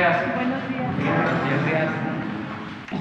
días. Buenos días. Buenos días.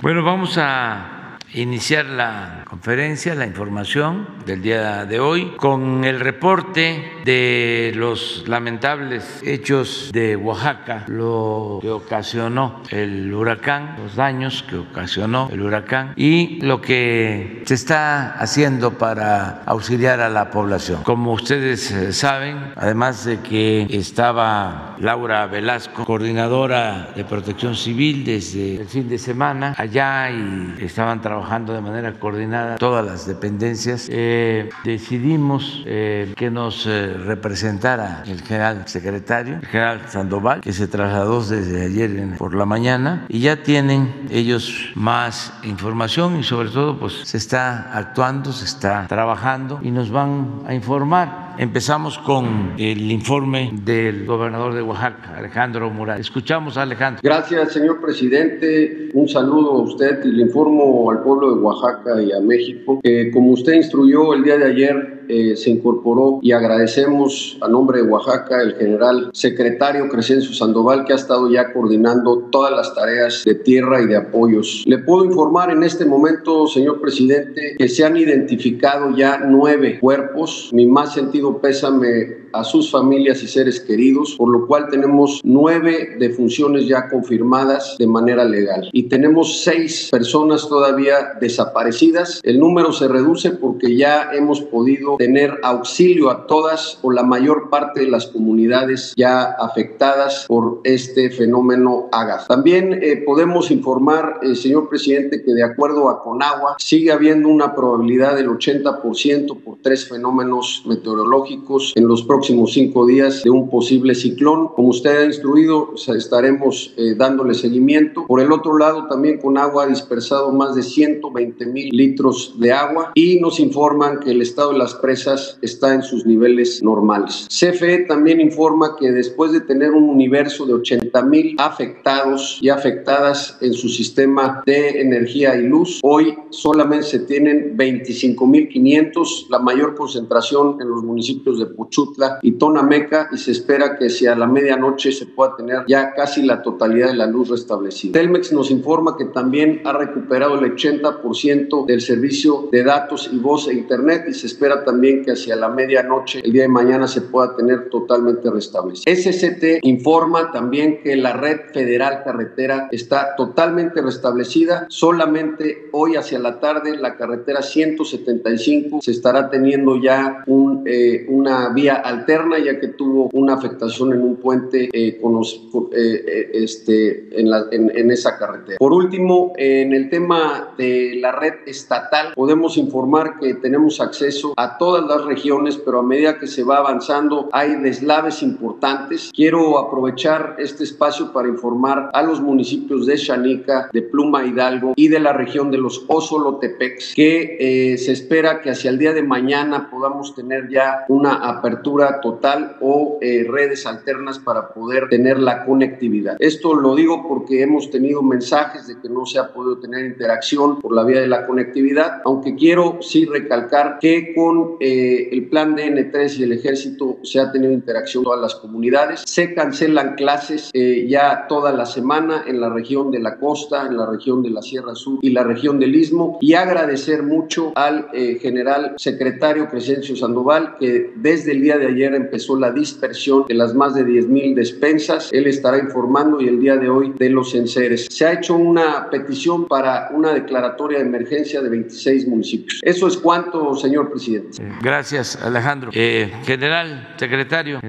Bueno, vamos a iniciar la conferencia, la información del día de hoy, con el reporte de los lamentables hechos de Oaxaca, lo que ocasionó el huracán, los daños que ocasionó el huracán y lo que se está haciendo para auxiliar a la población. Como ustedes eh, saben, además de que estaba Laura Velasco, coordinadora de protección civil desde el fin de semana allá y estaban trabajando trabajando de manera coordinada todas las dependencias, eh, decidimos eh, que nos eh, representara el general secretario, el general Sandoval, que se trasladó desde ayer por la mañana y ya tienen ellos más información y sobre todo pues se está actuando, se está trabajando y nos van a informar Empezamos con el informe del gobernador de Oaxaca, Alejandro Murat. Escuchamos a Alejandro. Gracias, señor presidente. Un saludo a usted y le informo al pueblo de Oaxaca y a México que como usted instruyó el día de ayer, eh, se incorporó y agradecemos a nombre de Oaxaca el general secretario Crescencio Sandoval que ha estado ya coordinando todas las tareas de tierra y de apoyos. Le puedo informar en este momento, señor presidente, que se han identificado ya nueve cuerpos. Mi más sentido pésame a sus familias y seres queridos, por lo cual tenemos nueve defunciones ya confirmadas de manera legal y tenemos seis personas todavía desaparecidas. El número se reduce porque ya hemos podido tener auxilio a todas o la mayor parte de las comunidades ya afectadas por este fenómeno Agas. También eh, podemos informar, eh, señor presidente, que de acuerdo a Conagua sigue habiendo una probabilidad del 80% por tres fenómenos meteorológicos en los próximos cinco días de un posible ciclón. Como usted ha instruido, estaremos eh, dándole seguimiento. Por el otro lado, también Conagua ha dispersado más de 120 mil litros de agua y nos informan que el estado de las está en sus niveles normales. CFE también informa que después de tener un universo de 80 mil afectados y afectadas en su sistema de energía y luz, hoy solamente se tienen 25 mil 500, la mayor concentración en los municipios de Puchutla y Tonameca y se espera que hacia la medianoche se pueda tener ya casi la totalidad de la luz restablecida. Telmex nos informa que también ha recuperado el 80% del servicio de datos y voz e internet y se espera también que hacia la medianoche el día de mañana se pueda tener totalmente restablecido. SCT informa también que la red federal carretera está totalmente restablecida. Solamente hoy hacia la tarde la carretera 175 se estará teniendo ya un, eh, una vía alterna ya que tuvo una afectación en un puente eh, eh, este, en, la, en, en esa carretera. Por último, en el tema de la red estatal podemos informar que tenemos acceso a todas las regiones, pero a medida que se va avanzando hay deslaves importantes. Quiero aprovechar este espacio para informar a los municipios de Chanica, de Pluma Hidalgo y de la región de los Osolotepex que eh, se espera que hacia el día de mañana podamos tener ya una apertura total o eh, redes alternas para poder tener la conectividad. Esto lo digo porque hemos tenido mensajes de que no se ha podido tener interacción por la vía de la conectividad, aunque quiero sí recalcar que con eh, el plan DN3 y el ejército se ha tenido interacción todas las comunidades. Se cancelan clases eh, ya toda la semana en la región de la costa, en la región de la Sierra Sur y la región del Istmo. Y agradecer mucho al eh, general secretario Crescencio Sandoval que desde el día de ayer empezó la dispersión de las más de 10 mil despensas. Él estará informando y el día de hoy de los enseres. Se ha hecho una petición para una declaratoria de emergencia de 26 municipios. Eso es cuanto, señor presidente. Gracias, Alejandro. Eh, general, secretario.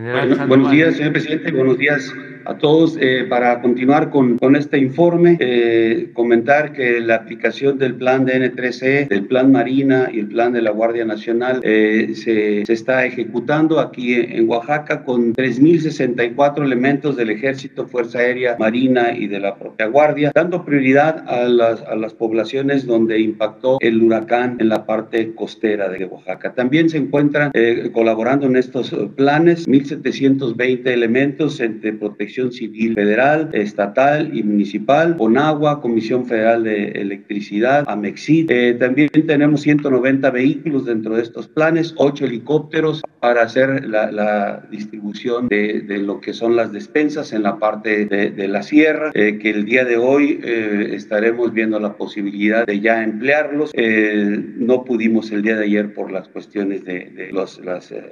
buenos días, señor presidente. Buenos días a todos. Eh, para continuar con, este informe, eh, comentar que la aplicación del plan DN3E, del plan Marina y el plan de la Guardia Nacional se, se, está ejecutando aquí en, Oaxaca con 3.064 elementos del Ejército, Fuerza Aérea, Marina y de la propia Guardia, dando prioridad a las, poblaciones donde impactó el huracán en la parte costera de Oaxaca. También se encuentran eh, colaborando en estos planes 1.720 elementos de protección Protección Civil Federal, Estatal y Municipal, Conagua, Comisión Federal de Electricidad, Amexit. Eh, también tenemos 190 vehículos dentro de estos planes, 8 helicópteros para hacer la, distribución de, lo que son las despensas en la parte de, la sierra, eh, que el día de hoy eh, estaremos viendo la posibilidad de ya emplearlos. no pudimos el día de ayer por las cuestiones de, los,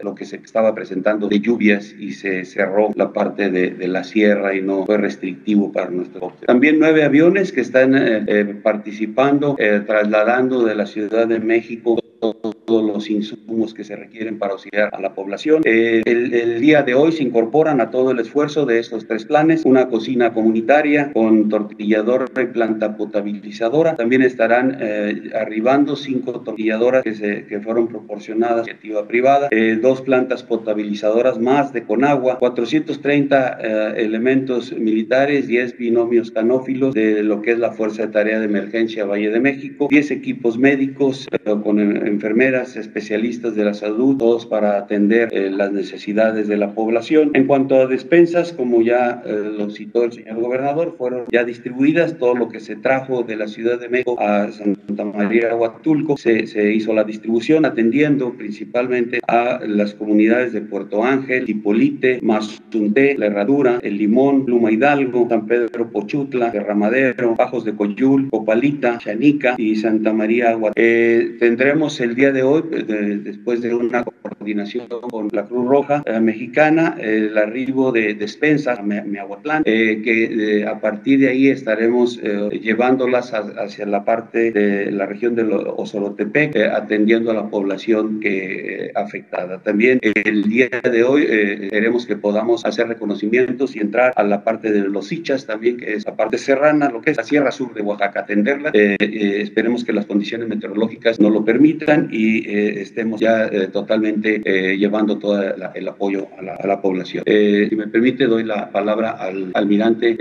lo que se estaba presentando de lluvias y se cerró la parte de, la sierra y no fue restrictivo para nuestro También nueve aviones que están participando, trasladando de la Ciudad de México todos los insumos que se requieren para auxiliar a la población. Eh, el, día de hoy se incorporan a todo el esfuerzo de estos tres planes una cocina comunitaria con tortilladora y planta potabilizadora. También estarán eh, arribando cinco tortilladoras que, se, que fueron proporcionadas a iniciativa privada, eh, dos plantas potabilizadoras más de Conagua, 430 elementos militares, 10 binomios canófilos de lo que es la Fuerza de Tarea de Emergencia Valle de México, 10 equipos médicos con enfermeras, especialistas de la salud, todos para atender eh, las necesidades de la población. En cuanto a despensas, como ya eh, lo citó el señor gobernador, fueron ya distribuidas todo lo que se trajo de la Ciudad de México a Santa María Huatulco. Se, hizo la distribución atendiendo principalmente a las comunidades de Puerto Ángel, Hipolite, Mazunté, La Herradura, El Limón, Luma Hidalgo, San Pedro Pochutla, Derramadero, Bajos de Coyul, Copalita, Chanica y Santa María Huatulco. Eh, tendremos el día de hoy, pues, después de una coordinación con la Cruz Roja eh, Mexicana, el arribo de despensas a Miahuatlán, eh, que eh, a partir de ahí estaremos llevándolas hacia la parte de la región de Osorotepec, atendiendo a la población que afectada. También el día de hoy queremos que podamos hacer reconocimientos y entrar a la parte de los Hichas también, que es la parte serrana, lo que es la Sierra Sur de Oaxaca, atenderla. esperemos que las condiciones meteorológicas no lo permitan y eh, estemos ya eh, totalmente eh, llevando todo el apoyo a la, población. si me permite, doy la palabra al almirante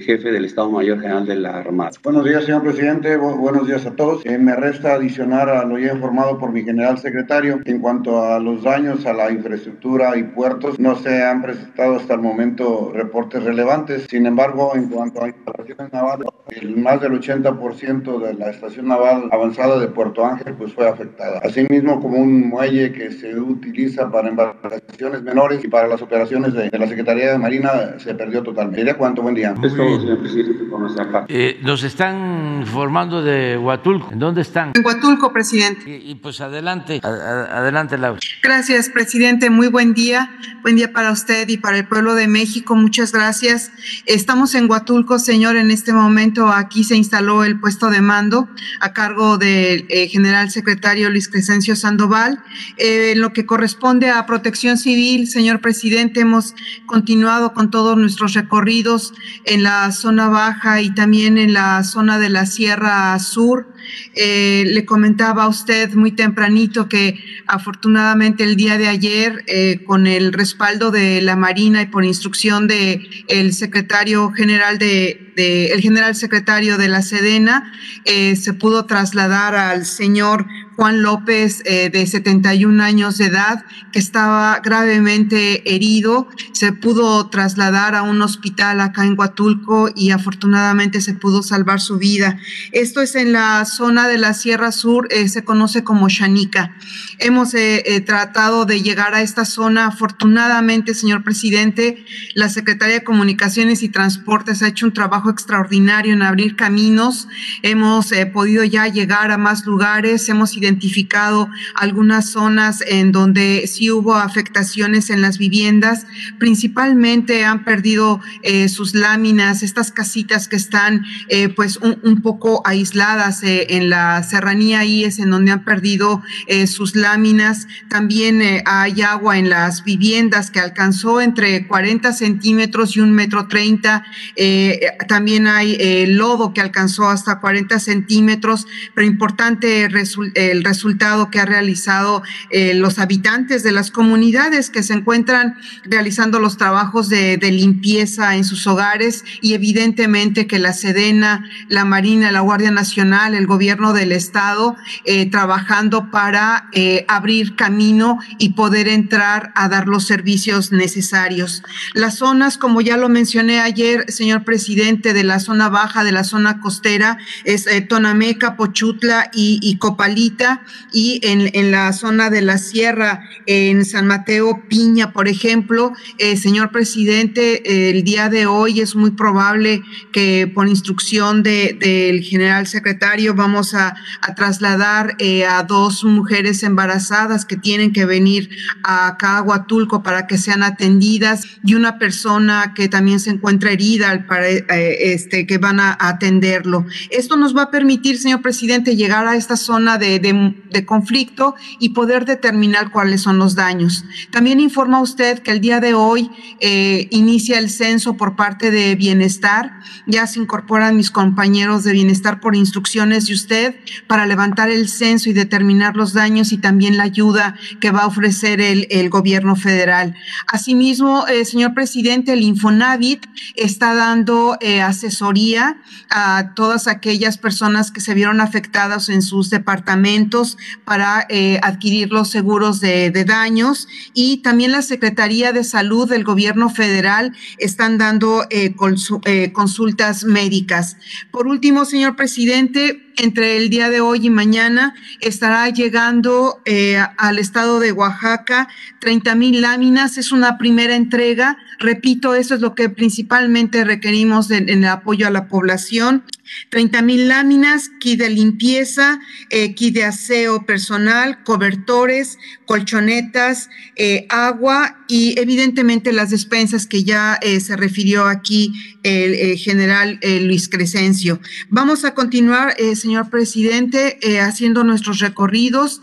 jefe del Estado Mayor General de la Armada. Buenos días, señor presidente. buenos días a todos. me resta adicionar a lo ya informado por mi general secretario. En cuanto a los daños a la infraestructura y puertos, no se han presentado hasta el momento reportes relevantes. Sin embargo, en cuanto a instalaciones navales, el más del 80% de la estación naval avanzada de Puerto Ángel pues fue afectada Asimismo, como un muelle que se utiliza para embarcaciones menores y para las operaciones de, la Secretaría de Marina se perdió totalmente. ¿Ya cuánto? Buen día. Eh, nos están informando de Huatulco. ¿En dónde están? En Huatulco, presidente. Y, pues adelante, adelante, Laura. Gracias, presidente. Muy buen día. Buen día para usted y para el pueblo de México. Muchas gracias. Estamos en Huatulco, señor. En este momento aquí se instaló el puesto de mando a cargo del eh, general secretario Luis Crescencio Sandoval. Eh, en lo que corresponde a protección civil, señor presidente, hemos continuado con todos nuestros recorridos en la zona baja y también en la zona de la Sierra Sur. Eh, le comentaba a usted muy tempranito que afortunadamente el día de ayer, eh, con el respaldo de la Marina y por instrucción de el secretario general de, el general secretario de la Sedena, se pudo trasladar al señor Juan López, eh, de 71 años de edad, que estaba gravemente herido. Se pudo trasladar a un hospital acá en Huatulco y afortunadamente se pudo salvar su vida. Esto es en la zona de la Sierra Sur, eh, se conoce como Chanica. Hemos eh, tratado de llegar a esta zona. Afortunadamente, señor presidente, la Secretaría de Comunicaciones y Transportes ha hecho un trabajo extraordinario en abrir caminos. Hemos podido ya llegar a más lugares, hemos identificado identificado algunas zonas en donde sí hubo afectaciones en las viviendas, principalmente han perdido eh, sus láminas, estas casitas que están eh, pues un, poco aisladas eh, en la serranía ahí es en donde han perdido sus láminas. También hay agua en las viviendas que alcanzó entre 40 centímetros y un metro 30. también hay lodo que alcanzó hasta 40 centímetros, pero importante el el resultado que ha realizado eh, los habitantes de las comunidades que se encuentran realizando los trabajos de, limpieza en sus hogares y evidentemente que la Sedena, la Marina, la Guardia Nacional, el gobierno del Estado, eh, trabajando para eh, abrir camino y poder entrar a dar los servicios necesarios. Las zonas, como ya lo mencioné ayer, señor presidente, de la zona baja, de la zona costera, es Tonameca, Pochutla y Copalita, y en, en, la zona de la sierra, en San Mateo, Piña, por ejemplo, señor presidente, el día de hoy es muy probable que por instrucción del de, general secretario vamos a, trasladar eh, a dos mujeres embarazadas que tienen que venir acá a Huatulco para que sean atendidas y una persona que también se encuentra herida para, eh, este, que van a, atenderlo. Esto nos va a permitir, señor presidente, llegar a esta zona de, de conflicto y poder determinar cuáles son los daños. También informa usted que el día de hoy eh, inicia el censo por parte de Bienestar. Ya se incorporan mis compañeros de Bienestar por instrucciones de usted para levantar el censo y determinar los daños y también la ayuda que va a ofrecer el, gobierno federal. Asimismo, eh, señor presidente, el Infonavit está dando eh, asesoría a todas aquellas personas que se vieron afectadas en sus departamentos para eh, adquirir los seguros de, daños y también la Secretaría de Salud del gobierno federal están dando eh, eh, consultas médicas. Por último, señor presidente, entre el día de hoy y mañana estará llegando eh, al estado de Oaxaca 30 mil láminas. Es una primera entrega. Repito, eso es lo que principalmente requerimos en, el apoyo a la población. 30 mil láminas, kit de limpieza, eh, kit de aseo personal, cobertores, colchonetas, eh, agua y evidentemente las despensas que ya eh, se refirió aquí el, general Luis Crescencio. Vamos a continuar, eh, señor presidente, eh, haciendo nuestros recorridos.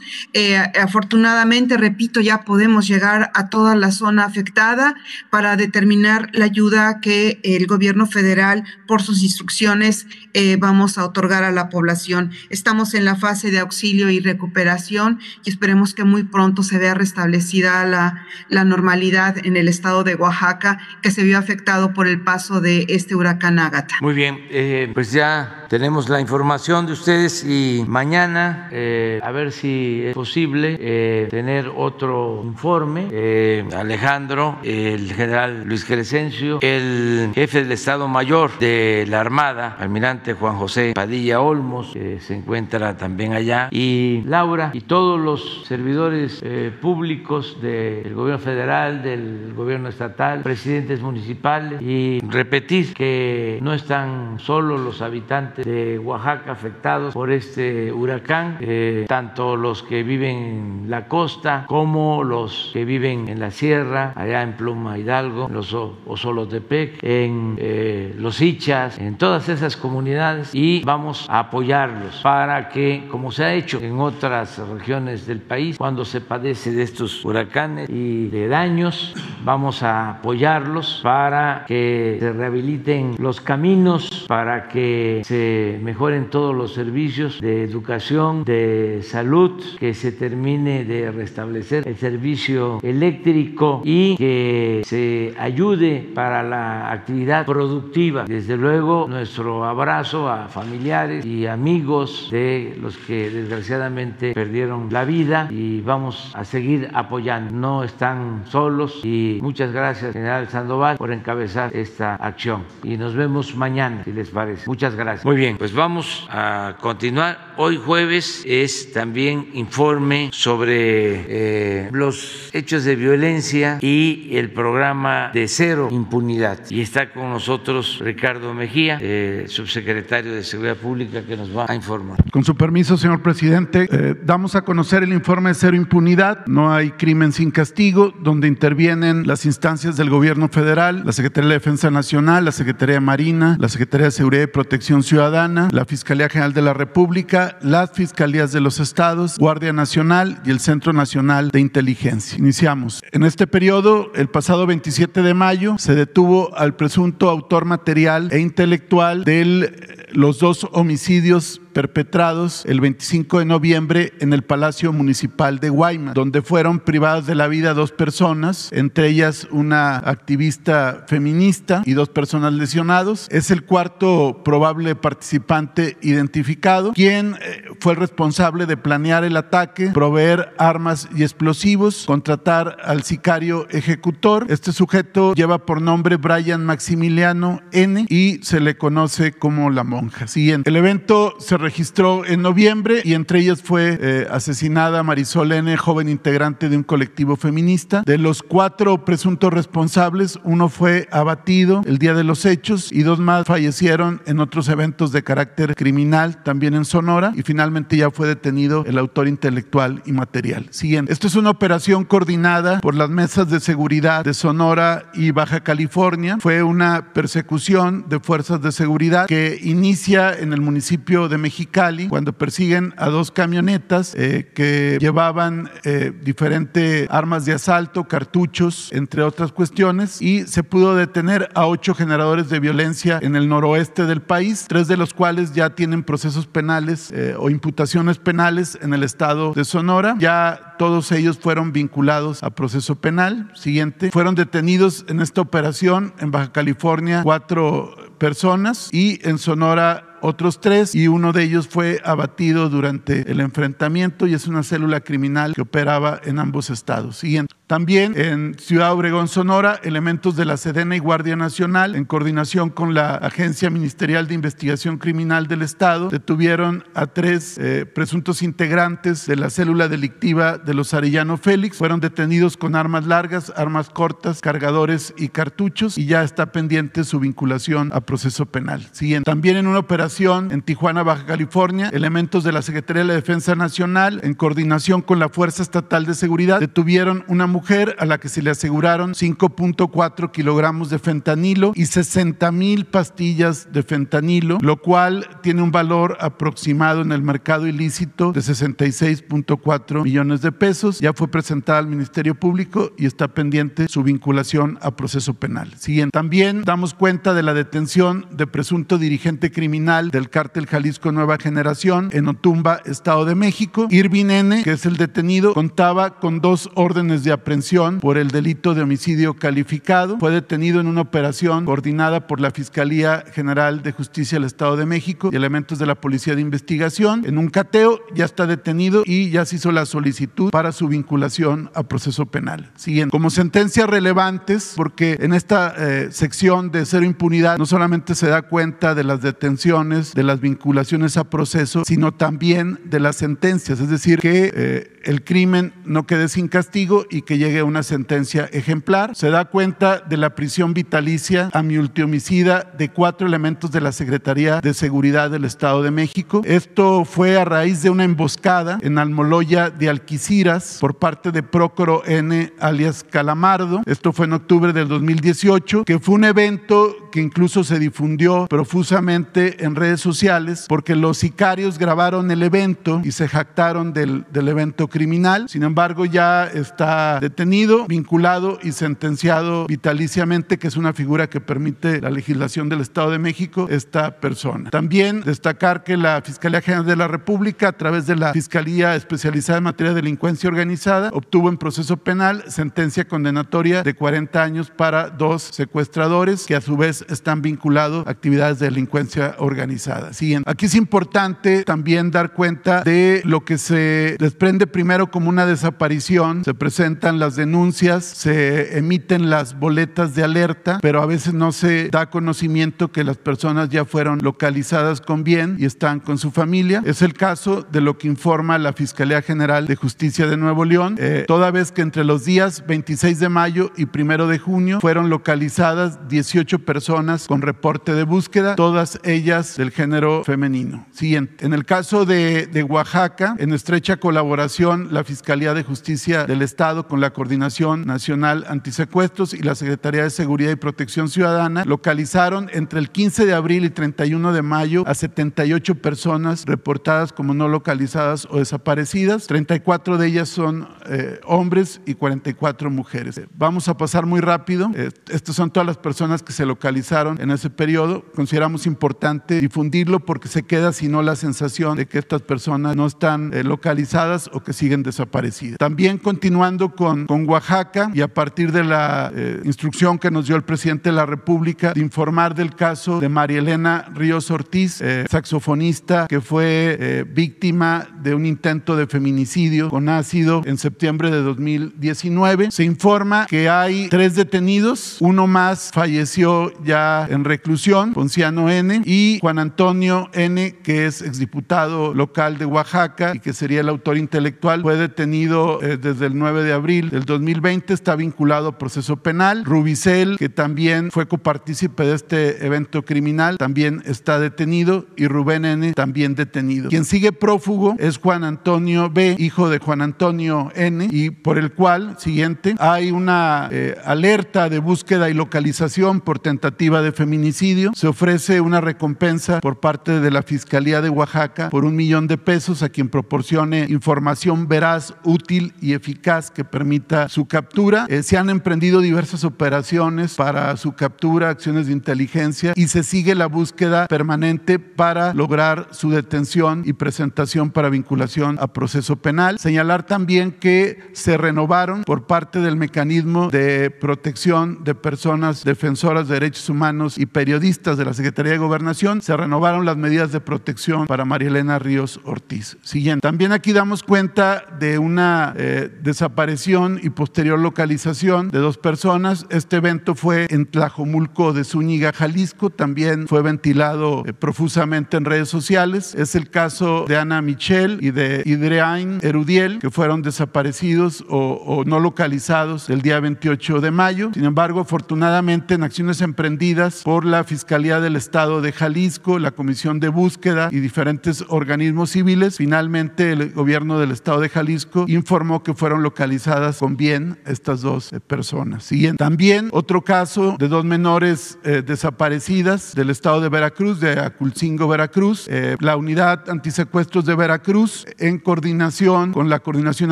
afortunadamente, repito, ya podemos llegar a toda la zona afectada para determinar la ayuda que el gobierno federal, por sus instrucciones, eh, vamos a otorgar a la población. Estamos en la fase de auxilio y recuperación y esperemos que muy pronto se vea restablecida la, la normalidad en el estado de Oaxaca que se vio afectado por el paso de este huracán Ágata. Muy bien, eh, pues ya tenemos la información de ustedes y mañana eh, a ver si es posible eh, tener otro informe. Eh, Alejandro, el general Luis Crescencio, el jefe del Estado Mayor de la Armada, almirante Juan José Padilla Olmos, que se encuentra también allá, y Laura y todos los servidores públicos del gobierno federal, del gobierno estatal, presidentes municipales y repetir que no están solo los habitantes de Oaxaca afectados por este huracán, eh, tanto los que viven en la costa como los que viven en la sierra, allá en Pluma Hidalgo, los Osolotepec, en eh, los Hichas, en todas esas comunidades y vamos a apoyarlos para que, como se ha hecho en otras regiones del país, cuando se padece de estos huracanes y de daños, vamos a apoyarlos para que se rehabiliten los caminos, para que se mejoren todos los servicios de educación, de salud, que se termine de restablecer el servicio eléctrico y que se ayude para la actividad productiva. Desde luego, nuestro abrazo a familiares y amigos de los que desgraciadamente perdieron la vida y vamos a seguir apoyando. No están solos y muchas gracias, general Sandoval, por encabezar esta acción. Y nos vemos mañana, si les parece. Muchas gracias. Muy bien, pues vamos a continuar. Hoy jueves es también informe sobre eh, los hechos de violencia y el programa de cero impunidad. Y está con nosotros Ricardo Mejía, eh, subsecretario de Seguridad Pública, que nos va a informar. Con su permiso, señor presidente, eh, damos a conocer el informe de cero impunidad. No hay crimen sin castigo, donde intervienen las instancias del gobierno federal, la Secretaría de Defensa Nacional, la Secretaría de Marina, la Secretaría de Seguridad y Protección Ciudadana, la Fiscalía General de la República, las fiscalías de los estados, Guardia Nacional y el Centro Nacional de Inteligencia. Iniciamos. En este periodo, el pasado 27 de mayo, se detuvo al presunto autor material e intelectual de los dos homicidios perpetrados el 25 de noviembre en el Palacio Municipal de Guaymas, donde fueron privadas de la vida dos personas, entre ellas una activista feminista y dos personas lesionados. Es el cuarto probable participante identificado, quien eh, fue el responsable de planear el ataque, proveer armas y explosivos, contratar al sicario ejecutor. Este sujeto lleva por nombre Brian Maximiliano N y se le conoce como la monja. Siguiente. El evento se registró en noviembre y entre ellas fue eh, asesinada Marisol N, joven integrante de un colectivo feminista. De los cuatro presuntos responsables, uno fue abatido el día de los hechos y dos más fallecieron en otros eventos de carácter criminal, también en Sonora, y finalmente ya fue detenido el autor intelectual y material. Siguiente. Esto es una operación coordinada por las mesas de seguridad de Sonora y Baja California. Fue una persecución de fuerzas de seguridad que inicia en el municipio de Mexicali cuando persiguen a dos camionetas eh, que llevaban eh, diferentes armas de asalto, cartuchos, entre otras cuestiones, y se pudo detener a ocho generadores de violencia en el noroeste del país, tres de los cuales ya tienen procesos penales eh, o imputaciones penales en el estado de Sonora. Ya todos ellos fueron vinculados a proceso penal. Siguiente. Fueron detenidos en esta operación en Baja California cuatro personas y en Sonora otros tres y uno de ellos fue abatido durante el enfrentamiento y es una célula criminal que operaba en ambos estados. Siguiente. También en Ciudad Obregón, Sonora, elementos de la Sedena y Guardia Nacional, en coordinación con la Agencia Ministerial de Investigación Criminal del Estado, detuvieron a tres eh, presuntos integrantes de la célula delictiva de los Arellano Félix. Fueron detenidos con armas largas, armas cortas, cargadores y cartuchos y ya está pendiente su vinculación a proceso penal. Siguiente. También en una operación en Tijuana, Baja California, elementos de la Secretaría de la Defensa Nacional, en coordinación con la Fuerza Estatal de Seguridad, detuvieron una mujer a la que se le aseguraron 5.4 kilogramos de fentanilo y 60 mil pastillas de fentanilo, lo cual tiene un valor aproximado en el mercado ilícito de 66.4 millones de pesos. Ya fue presentada al Ministerio Público y está pendiente su vinculación a proceso penal. Siguiente. También damos cuenta de la detención de presunto dirigente criminal del cártel Jalisco Nueva Generación en Otumba, Estado de México. Irvin N., que es el detenido, contaba con dos órdenes de aprehensión por el delito de homicidio calificado. Fue detenido en una operación coordinada por la Fiscalía General de Justicia del Estado de México y elementos de la Policía de Investigación. En un cateo ya está detenido y ya se hizo la solicitud para su vinculación a proceso penal. Siguiente. Como sentencias relevantes, porque en esta eh, sección de cero impunidad no solamente se da cuenta de las detenciones, de las vinculaciones a proceso, sino también de las sentencias, es decir, que eh, el crimen no quede sin castigo y que llegue a una sentencia ejemplar. Se da cuenta de la prisión vitalicia a multihomicida de cuatro elementos de la Secretaría de Seguridad del Estado de México. Esto fue a raíz de una emboscada en Almoloya de Alquiciras por parte de Prócoro N, alias Calamardo. Esto fue en octubre del 2018, que fue un evento que incluso se difundió profusamente en redes sociales porque los sicarios grabaron el evento y se jactaron del, del evento criminal. Sin embargo, ya está detenido, vinculado y sentenciado vitaliciamente, que es una figura que permite la legislación del Estado de México, esta persona. También destacar que la Fiscalía General de la República, a través de la Fiscalía Especializada en Materia de Delincuencia Organizada, obtuvo en proceso penal sentencia condenatoria de 40 años para dos secuestradores que a su vez están vinculados a actividades de delincuencia organizada. Siguiente. Aquí es importante también dar cuenta de lo que se desprende primero como una desaparición, se presentan las denuncias, se emiten las boletas de alerta, pero a veces no se da conocimiento que las personas ya fueron localizadas con bien y están con su familia. Es el caso de lo que informa la Fiscalía General de Justicia de Nuevo León, eh, toda vez que entre los días 26 de mayo y 1 de junio fueron localizadas 18 personas con reporte de búsqueda, todas ellas del género femenino. Siguiente. En el caso de, Oaxaca, en estrecha colaboración, la Fiscalía de Justicia del Estado con la Coordinación Nacional Antisecuestros y la Secretaría de Seguridad y Protección Ciudadana localizaron entre el 15 de abril y 31 de mayo a 78 personas reportadas como no localizadas o desaparecidas. 34 de ellas son eh, hombres y 44 mujeres. Vamos a pasar muy rápido. Eh, estas son todas las personas que se localizaron localizaron en ese periodo. Consideramos importante difundirlo porque se queda, si no, la sensación de que estas personas no están eh, localizadas o que siguen desaparecidas. También continuando con, con Oaxaca y a partir de la eh, instrucción que nos dio el presidente de la República de informar del caso de María Elena Ríos Ortiz, eh, saxofonista que fue víctima de un intento de feminicidio con ácido en septiembre de 2019. Se informa que hay tres detenidos, uno más falleció ya en reclusión, Ponciano N, y Juan Antonio N, que es exdiputado local de Oaxaca y que sería el autor intelectual, fue detenido eh, desde el 9 de abril del 2020, está vinculado a proceso penal. Rubicel, que también fue copartícipe de este evento criminal, también está detenido y Rubén N también detenido. Quien sigue prófugo es Juan Antonio B, hijo de Juan Antonio N, y por el cual, siguiente, hay una eh, alerta de búsqueda y localización por tentativa de feminicidio. Se ofrece una recompensa por parte de la Fiscalía de Oaxaca por un millón de pesos a quien proporcione información veraz, útil y eficaz que permita su captura. Eh, se han emprendido diversas operaciones para su captura, acciones de inteligencia y se sigue la búsqueda permanente para lograr su detención y presentación para vinculación a proceso penal. Señalar también que se renovaron por parte del mecanismo de protección de personas defensoras de derechos humanos y periodistas de la Secretaría de Gobernación, se renovaron las medidas de protección para María Elena Ríos Ortiz. Siguiente. También aquí damos cuenta de una eh, desaparición y posterior localización de dos personas. Este evento fue en Tlajomulco de Zúñiga, Jalisco. También fue ventilado eh, profusamente en redes sociales. Es el caso de Ana Michel y de Idreain Erudiel, que fueron desaparecidos o, o no localizados el día 28 de mayo. Sin embargo, afortunadamente, en acciones emprendidas por la Fiscalía del Estado de Jalisco, la Comisión de Búsqueda y diferentes organismos civiles, finalmente el gobierno del Estado de Jalisco informó que fueron localizadas con bien estas dos eh, personas. Siguiente. También otro caso de dos menores eh, desaparecidas del Estado de Veracruz, de Aculcingo, Veracruz. Eh, la unidad antisecuestros de Veracruz, en coordinación con la Coordinación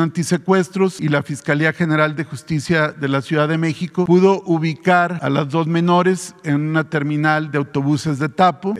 Antisecuestros y la Fiscalía General de Justicia de la Ciudad de México, pudo ubicar a las dos menores en una terminal de autobuses de Tapo.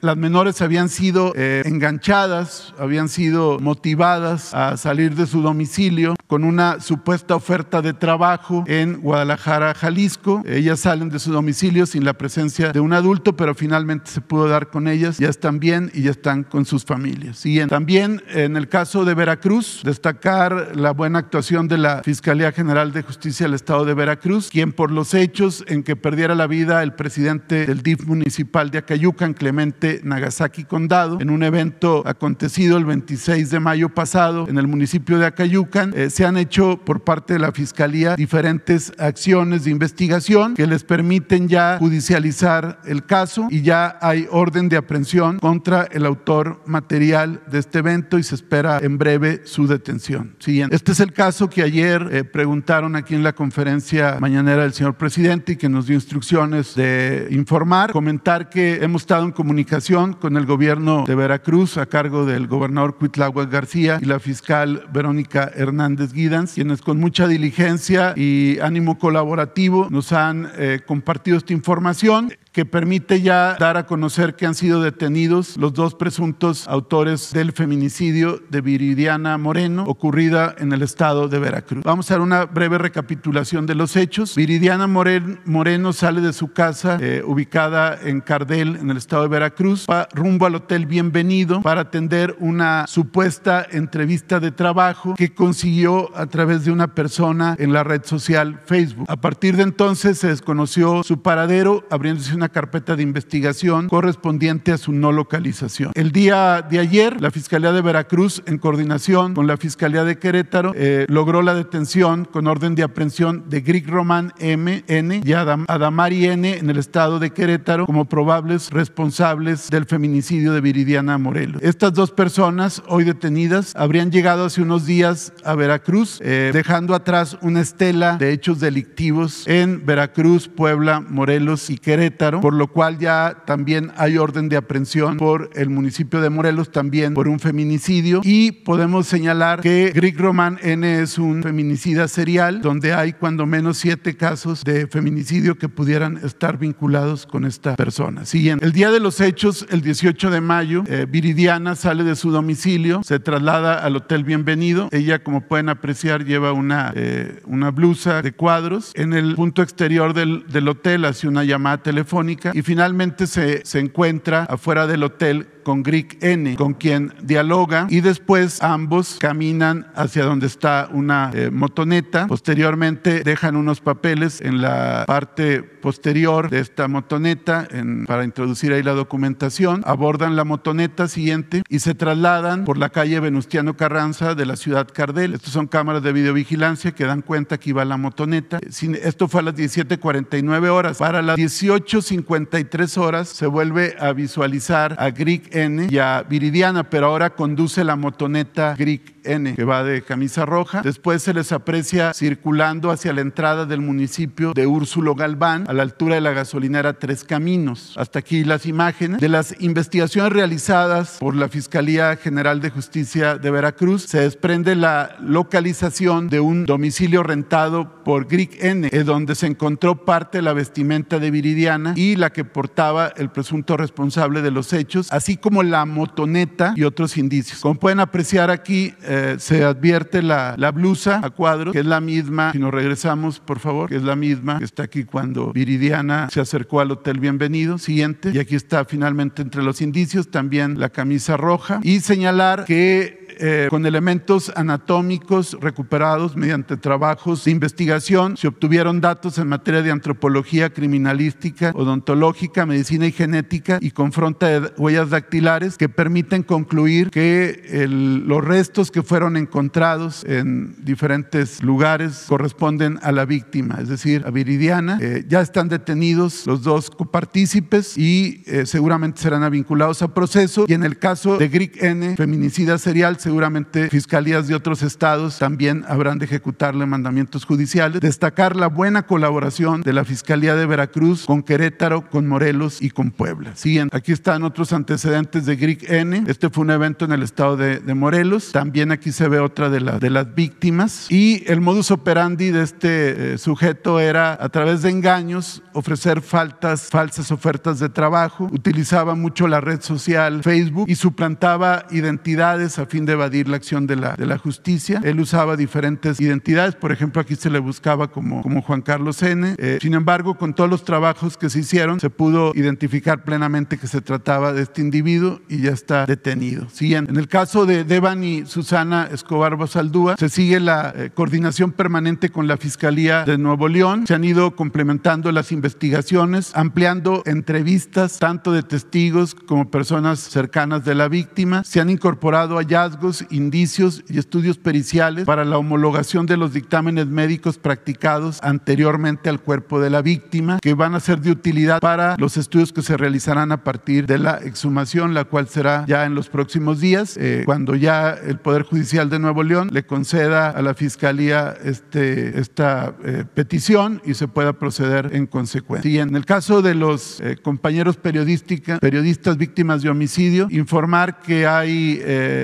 las menores habían sido enganchadas, habían sido motivadas a salir de su domicilio con una supuesta oferta de trabajo en Guadalajara, Jalisco. Ellas salen de su domicilio sin la presencia de un adulto, pero finalmente se pudo dar con ellas, ya están bien y ya están con sus familias. Y también en el caso de Veracruz, destacar la buena actuación de la Fiscalía General de Justicia del Estado de Veracruz, quien por los hechos en que perdiera la vida el presidente del DIF municipal de Acayucan, Clemente Nagasaki Condado, en un evento acontecido el 26 de mayo pasado en el municipio de Acayucan, eh, se han hecho por parte de la Fiscalía diferentes acciones de investigación que les permiten ya judicializar el caso y ya hay orden de aprehensión contra el autor material de este evento y se espera en breve su detención. Siguiente. Este es el caso que ayer eh, preguntaron aquí en la conferencia mañanera del señor presidente y que nos dio instrucciones de informar, comentar que hemos estado en comunicación con el gobierno de Veracruz a cargo del gobernador Cuitláhuac García y la fiscal Verónica Hernández Guidans, quienes con mucha diligencia y ánimo colaborativo nos han eh, compartido esta información que permite ya dar a conocer que han sido detenidos los dos presuntos autores del feminicidio de Viridiana Moreno, ocurrida en el estado de Veracruz. Vamos a dar una breve recapitulación de los hechos. Viridiana Moreno sale de su casa eh, ubicada en Cardel, en el estado de Veracruz, va rumbo al Hotel Bienvenido para atender una supuesta entrevista de trabajo que consiguió a través de una persona en la red social Facebook. A partir de entonces se desconoció su paradero, abriéndose una carpeta de investigación correspondiente a su no localización. El día de ayer, la Fiscalía de Veracruz, en coordinación con la Fiscalía de Querétaro, eh, logró la detención con orden de aprehensión de Grig Román M. N. y Adam, Adamari N. en el estado de Querétaro como probables responsables del feminicidio de Viridiana Morelos. Estas dos personas, hoy detenidas, habrían llegado hace unos días a Veracruz, eh, dejando atrás una estela de hechos delictivos en Veracruz, Puebla, Morelos y Querétaro Querétaro, por lo cual ya también hay orden de aprehensión por el municipio de Morelos, también por un feminicidio. Y podemos señalar que Greg Román N es un feminicida serial, donde hay cuando menos siete casos de feminicidio que pudieran estar vinculados con esta persona. Siguiente. El día de los hechos, el 18 de mayo, eh, Viridiana sale de su domicilio, se traslada al Hotel Bienvenido. Ella, como pueden apreciar, lleva una, eh, una blusa de cuadros. En el punto exterior del, del hotel hace una llamada telefónica y finalmente se, se encuentra afuera del hotel con Greg N, con quien dialoga y después ambos caminan hacia donde está una eh, motoneta. Posteriormente dejan unos papeles en la parte posterior de esta motoneta para introducir ahí la documentación. Abordan la motoneta siguiente y se trasladan por la calle Venustiano Carranza de la ciudad Cardel. Estas son cámaras de videovigilancia que dan cuenta que iba la motoneta. Esto fue a las 17:49 horas. Para las 18:53 horas se vuelve a visualizar a Greg N y a Viridiana, pero ahora conduce la motoneta Greg N, que va de camisa roja. Después se les aprecia circulando hacia la entrada del municipio de Úrsulo Galván, a la altura de la gasolinera Tres Caminos. Hasta aquí las imágenes. De las investigaciones realizadas por la Fiscalía General de Justicia de Veracruz, se desprende la localización de un domicilio rentado por Greg N, donde se encontró parte de la vestimenta de Viridiana y la que portaba el presunto responsable de los hechos, así como la motoneta y otros indicios. Como pueden apreciar aquí, eh, se advierte la, la, blusa a cuadros, que es la misma, si nos regresamos, por favor, que es la misma que está aquí cuando Viridiana se acercó al Hotel Bienvenido. Siguiente. Y aquí está finalmente entre los indicios también la camisa roja. Y señalar que eh, con elementos anatómicos recuperados mediante trabajos de investigación. Se obtuvieron datos en materia de antropología criminalística, odontológica, medicina y genética y confronta de huellas dactilares que permiten concluir que los restos que fueron encontrados en diferentes lugares corresponden a la víctima, es decir, a Viridiana. Eh, ya están detenidos los dos copartícipes y eh, seguramente serán vinculados a proceso. Y en el caso de Greg N, feminicida serial, seguramente fiscalías de otros estados también habrán de ejecutarle mandamientos judiciales. Destacar la buena colaboración de la Fiscalía de Veracruz con Querétaro, con Morelos y con Puebla. Siguiente. Aquí están otros antecedentes de Greg N. Este fue un evento en el estado de, de Morelos. También aquí se ve otra de, la, de, las víctimas. Y el modus operandi de este eh, sujeto era a través de engaños ofrecer faltas, falsas ofertas de trabajo. Utilizaba mucho la red social Facebook y suplantaba identidades a fin de evadir la acción de la, de la justicia. Él usaba diferentes identidades, por ejemplo, aquí se le buscaba como, como Juan Carlos N. Eh, sin embargo, con todos los trabajos que se hicieron, se pudo identificar plenamente que se trataba de este individuo y ya está detenido. Siguiente. En el caso de Devan y Susana Escobar Bosaldúa, se sigue la eh, coordinación permanente con la Fiscalía de Nuevo León. Se han ido complementando las investigaciones, ampliando entrevistas tanto de testigos como personas cercanas de la víctima. Se han incorporado hallazgos indicios y estudios periciales para la homologación de los dictámenes médicos practicados anteriormente al cuerpo de la víctima, que van a ser de utilidad para los estudios que se realizarán a partir de la exhumación, la cual será ya en los próximos días, eh, cuando ya el Poder Judicial de Nuevo León le conceda a la Fiscalía este, esta eh, petición y se pueda proceder en consecuencia. Y en el caso de los eh, compañeros periodistas víctimas de homicidio, informar que hay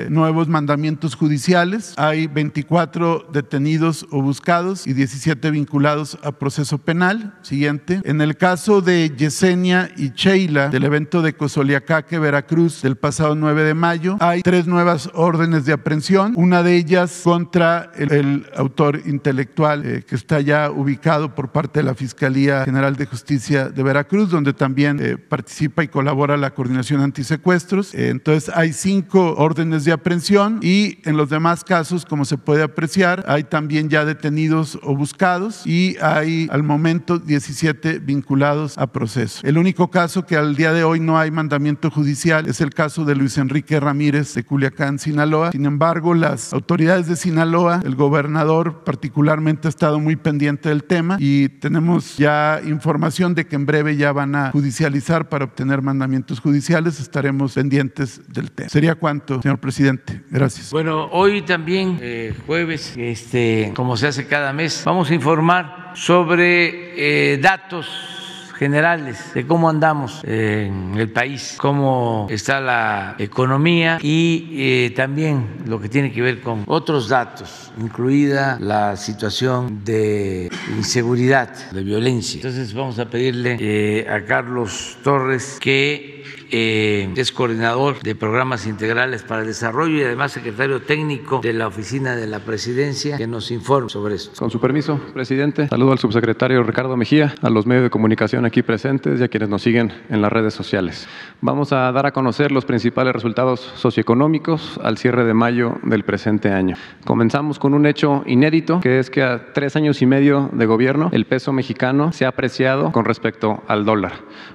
nuevos mandamientos judiciales, hay 24 detenidos o buscados y 17 vinculados a proceso penal. Siguiente. En el caso de Yesenia y Sheila del evento de Cozoliacaque, Veracruz, del pasado 9 de mayo, hay tres nuevas órdenes de aprehensión, una de ellas contra el, autor intelectual eh, que está ya ubicado por parte de la Fiscalía General de Justicia de Veracruz, donde también eh, participa y colabora la coordinación antisecuestros. Eh, entonces hay cinco órdenes de aprehensión y en los demás casos, como se puede apreciar, hay también ya detenidos o buscados y hay al momento 17 vinculados a proceso. El único caso que al día de hoy no hay mandamiento judicial es el caso de Luis Enrique Ramírez de Culiacán, Sinaloa. Sin embargo, las autoridades de Sinaloa, el gobernador particularmente ha estado muy pendiente del tema y tenemos ya información de que en breve ya van a judicializar para obtener mandamientos judiciales. Estaremos pendientes del tema. ¿Sería cuánto, señor presidente? Gracias. Bueno, hoy también, eh, jueves, este, como se hace cada mes, vamos a informar sobre eh, datos generales de cómo andamos en el país, cómo está la economía y eh, también lo que tiene que ver con otros datos, incluida la situación de inseguridad, de violencia. Entonces vamos a pedirle eh, a Carlos Torres que eh, es coordinador de programas integrales para el desarrollo y además secretario técnico de la oficina de la presidencia, que nos informe sobre esto. Con su permiso, presidente, saludo al subsecretario Ricardo Mejía, a los medios de comunicación aquí presentes y a quienes nos siguen en las redes sociales. Vamos a dar a conocer los principales resultados socioeconómicos al cierre de mayo del presente año. Comenzamos con un hecho inédito, que es que a tres años y medio de gobierno, el peso mexicano se ha apreciado con respecto al dólar.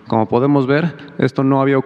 Como podemos ver, esto no había ocurrido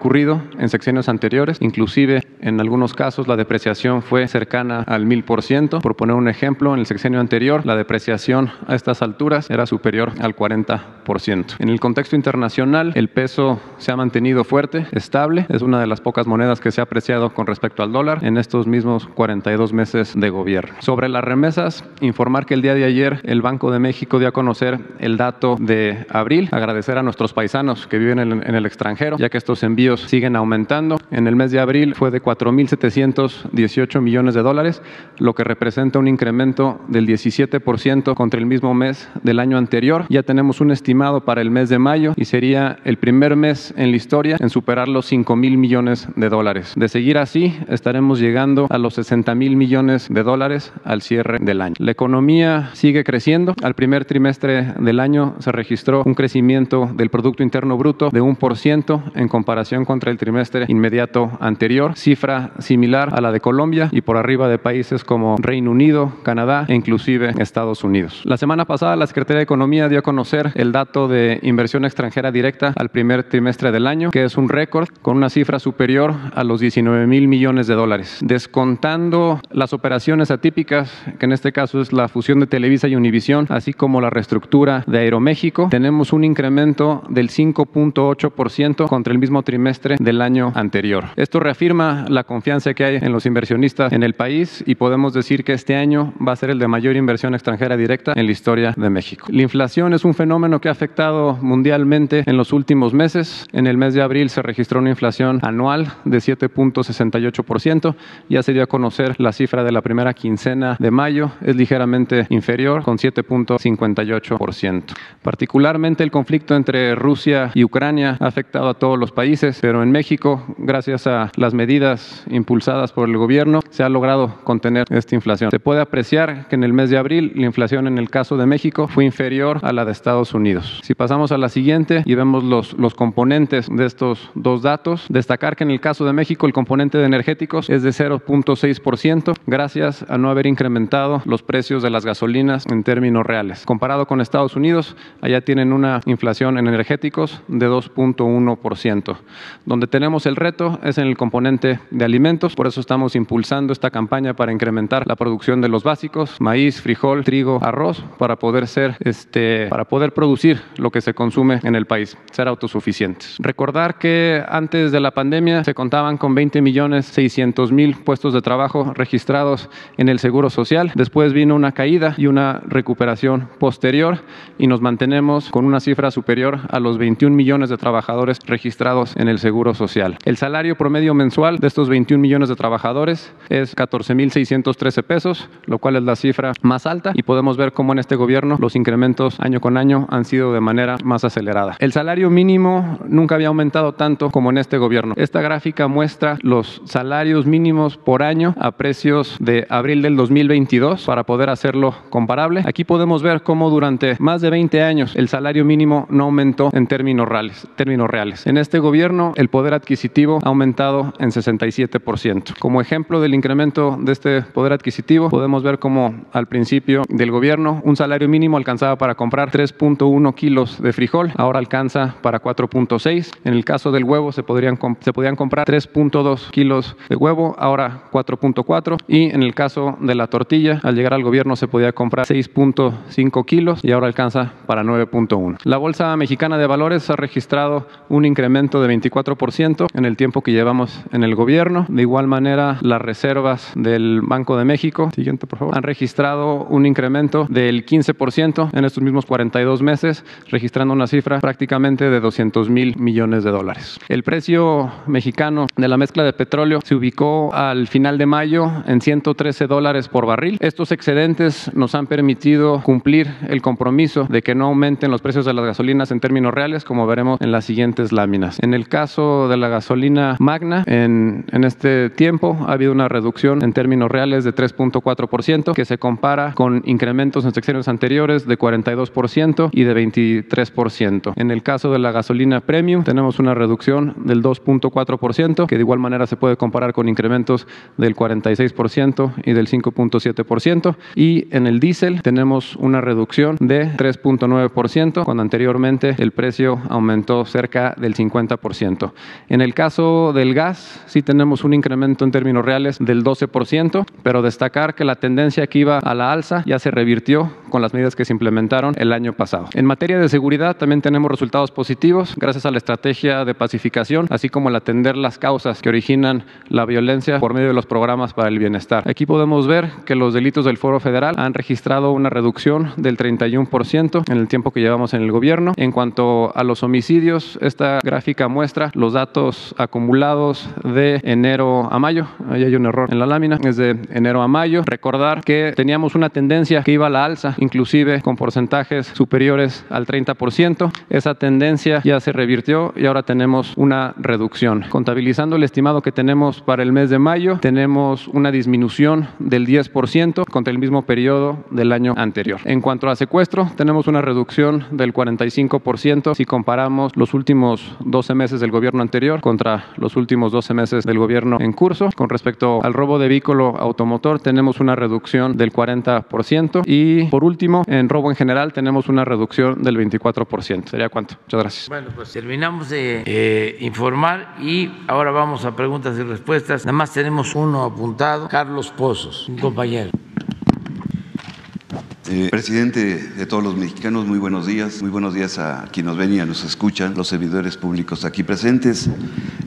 en secciones anteriores, inclusive en algunos casos la depreciación fue cercana al mil por ciento. Por poner un ejemplo, en el sexenio anterior la depreciación a estas alturas era superior al 40 por ciento. En el contexto internacional, el peso se ha mantenido fuerte, estable, es una de las pocas monedas que se ha apreciado con respecto al dólar en estos mismos 42 meses de gobierno. Sobre las remesas, informar que el día de ayer el Banco de México dio a conocer el dato de abril, agradecer a nuestros paisanos que viven en, en el extranjero, ya que estos envíos siguen aumentando. En el mes de abril fue de 4.718 millones de dólares, lo que representa un incremento del 17% contra el mismo mes del año anterior. Ya tenemos un estimado para el mes de mayo y sería el primer mes en la historia en superar los 5 mil millones de dólares. De seguir así, estaremos llegando a los 60 mil millones de dólares al cierre del año. La economía sigue creciendo. Al primer trimestre del año se registró un crecimiento del Producto Interno Bruto de 1% en comparación contra el trimestre inmediato anterior, cifra similar a la de Colombia y por arriba de países como Reino Unido, Canadá e inclusive Estados Unidos. La semana pasada la Secretaría de Economía dio a conocer el dato de inversión extranjera directa al primer trimestre del año, que es un récord con una cifra superior a los 19 mil millones de dólares. Descontando las operaciones atípicas, que en este caso es la fusión de Televisa y Univisión, así como la reestructura de Aeroméxico, tenemos un incremento del 5.8% contra el mismo trimestre del año anterior. Esto reafirma la confianza que hay en los inversionistas en el país y podemos decir que este año va a ser el de mayor inversión extranjera directa en la historia de México. La inflación es un fenómeno que ha afectado mundialmente en los últimos meses. En el mes de abril se registró una inflación anual de 7.68%. Ya se dio a conocer la cifra de la primera quincena de mayo. Es ligeramente inferior, con 7.58%. Particularmente el conflicto entre Rusia y Ucrania ha afectado a todos los países pero en México, gracias a las medidas impulsadas por el gobierno, se ha logrado contener esta inflación. Se puede apreciar que en el mes de abril la inflación en el caso de México fue inferior a la de Estados Unidos. Si pasamos a la siguiente y vemos los, los componentes de estos dos datos, destacar que en el caso de México el componente de energéticos es de 0.6% gracias a no haber incrementado los precios de las gasolinas en términos reales. Comparado con Estados Unidos, allá tienen una inflación en energéticos de 2.1%. Donde tenemos el reto es en el componente de alimentos, por eso estamos impulsando esta campaña para incrementar la producción de los básicos, maíz, frijol, trigo, arroz, para poder ser, este, para poder producir lo que se consume en el país, ser autosuficientes. Recordar que antes de la pandemia se contaban con 20 millones 600 mil puestos de trabajo registrados en el Seguro Social. Después vino una caída y una recuperación posterior y nos mantenemos con una cifra superior a los 21 millones de trabajadores registrados en el Seguro Social. El salario promedio mensual de estos 21 millones de trabajadores es 14.613 pesos, lo cual es la cifra más alta y podemos ver cómo en este gobierno los incrementos año con año han sido de manera más acelerada. El salario mínimo nunca había aumentado tanto como en este gobierno. Esta gráfica muestra los salarios mínimos por año a precios de abril del 2022 para poder hacerlo comparable. Aquí podemos ver cómo durante más de 20 años el salario mínimo no aumentó en términos reales. Términos reales. En este gobierno el poder adquisitivo ha aumentado en 67%. Como ejemplo del incremento de este poder adquisitivo, podemos ver cómo al principio del gobierno un salario mínimo alcanzaba para comprar 3.1 kilos de frijol, ahora alcanza para 4.6. En el caso del huevo se, podrían, se podían comprar 3.2 kilos de huevo, ahora 4.4. Y en el caso de la tortilla, al llegar al gobierno se podía comprar 6.5 kilos y ahora alcanza para 9.1. La Bolsa Mexicana de Valores ha registrado un incremento de 24 24% en el tiempo que llevamos en el gobierno. De igual manera, las reservas del Banco de México, siguiente por favor, han registrado un incremento del 15% en estos mismos 42 meses, registrando una cifra prácticamente de 200 mil millones de dólares. El precio mexicano de la mezcla de petróleo se ubicó al final de mayo en 113 dólares por barril. Estos excedentes nos han permitido cumplir el compromiso de que no aumenten los precios de las gasolinas en términos reales, como veremos en las siguientes láminas. En el caso de la gasolina magna, en, en este tiempo ha habido una reducción en términos reales de 3.4%, que se compara con incrementos en secciones anteriores de 42% y de 23%. En el caso de la gasolina premium, tenemos una reducción del 2.4%, que de igual manera se puede comparar con incrementos del 46% y del 5.7%. Y en el diésel tenemos una reducción de 3.9%, cuando anteriormente el precio aumentó cerca del 50%. En el caso del gas, sí tenemos un incremento en términos reales del 12%, pero destacar que la tendencia que iba a la alza ya se revirtió con las medidas que se implementaron el año pasado. En materia de seguridad también tenemos resultados positivos gracias a la estrategia de pacificación, así como el atender las causas que originan la violencia por medio de los programas para el bienestar. Aquí podemos ver que los delitos del Foro Federal han registrado una reducción del 31% en el tiempo que llevamos en el gobierno. En cuanto a los homicidios, esta gráfica muestra los datos acumulados de enero a mayo. Ahí hay un error en la lámina, es de enero a mayo. Recordar que teníamos una tendencia que iba a la alza, inclusive con porcentajes superiores al 30%. Esa tendencia ya se revirtió y ahora tenemos una reducción. Contabilizando el estimado que tenemos para el mes de mayo, tenemos una disminución del 10% contra el mismo periodo del año anterior. En cuanto a secuestro, tenemos una reducción del 45% si comparamos los últimos 12 meses del gobierno anterior contra los últimos 12 meses del gobierno en curso. Con respecto al robo de vehículo automotor, tenemos una reducción del 40% y por último, en robo en general tenemos una reducción del 24%. ¿Sería cuánto? Muchas gracias. Bueno, pues terminamos de eh, informar y ahora vamos a preguntas y respuestas. Nada más tenemos uno apuntado, Carlos Pozos, un compañero. Eh, presidente de todos los mexicanos, muy buenos días. Muy buenos días a quienes nos ven y nos escuchan, los servidores públicos aquí presentes.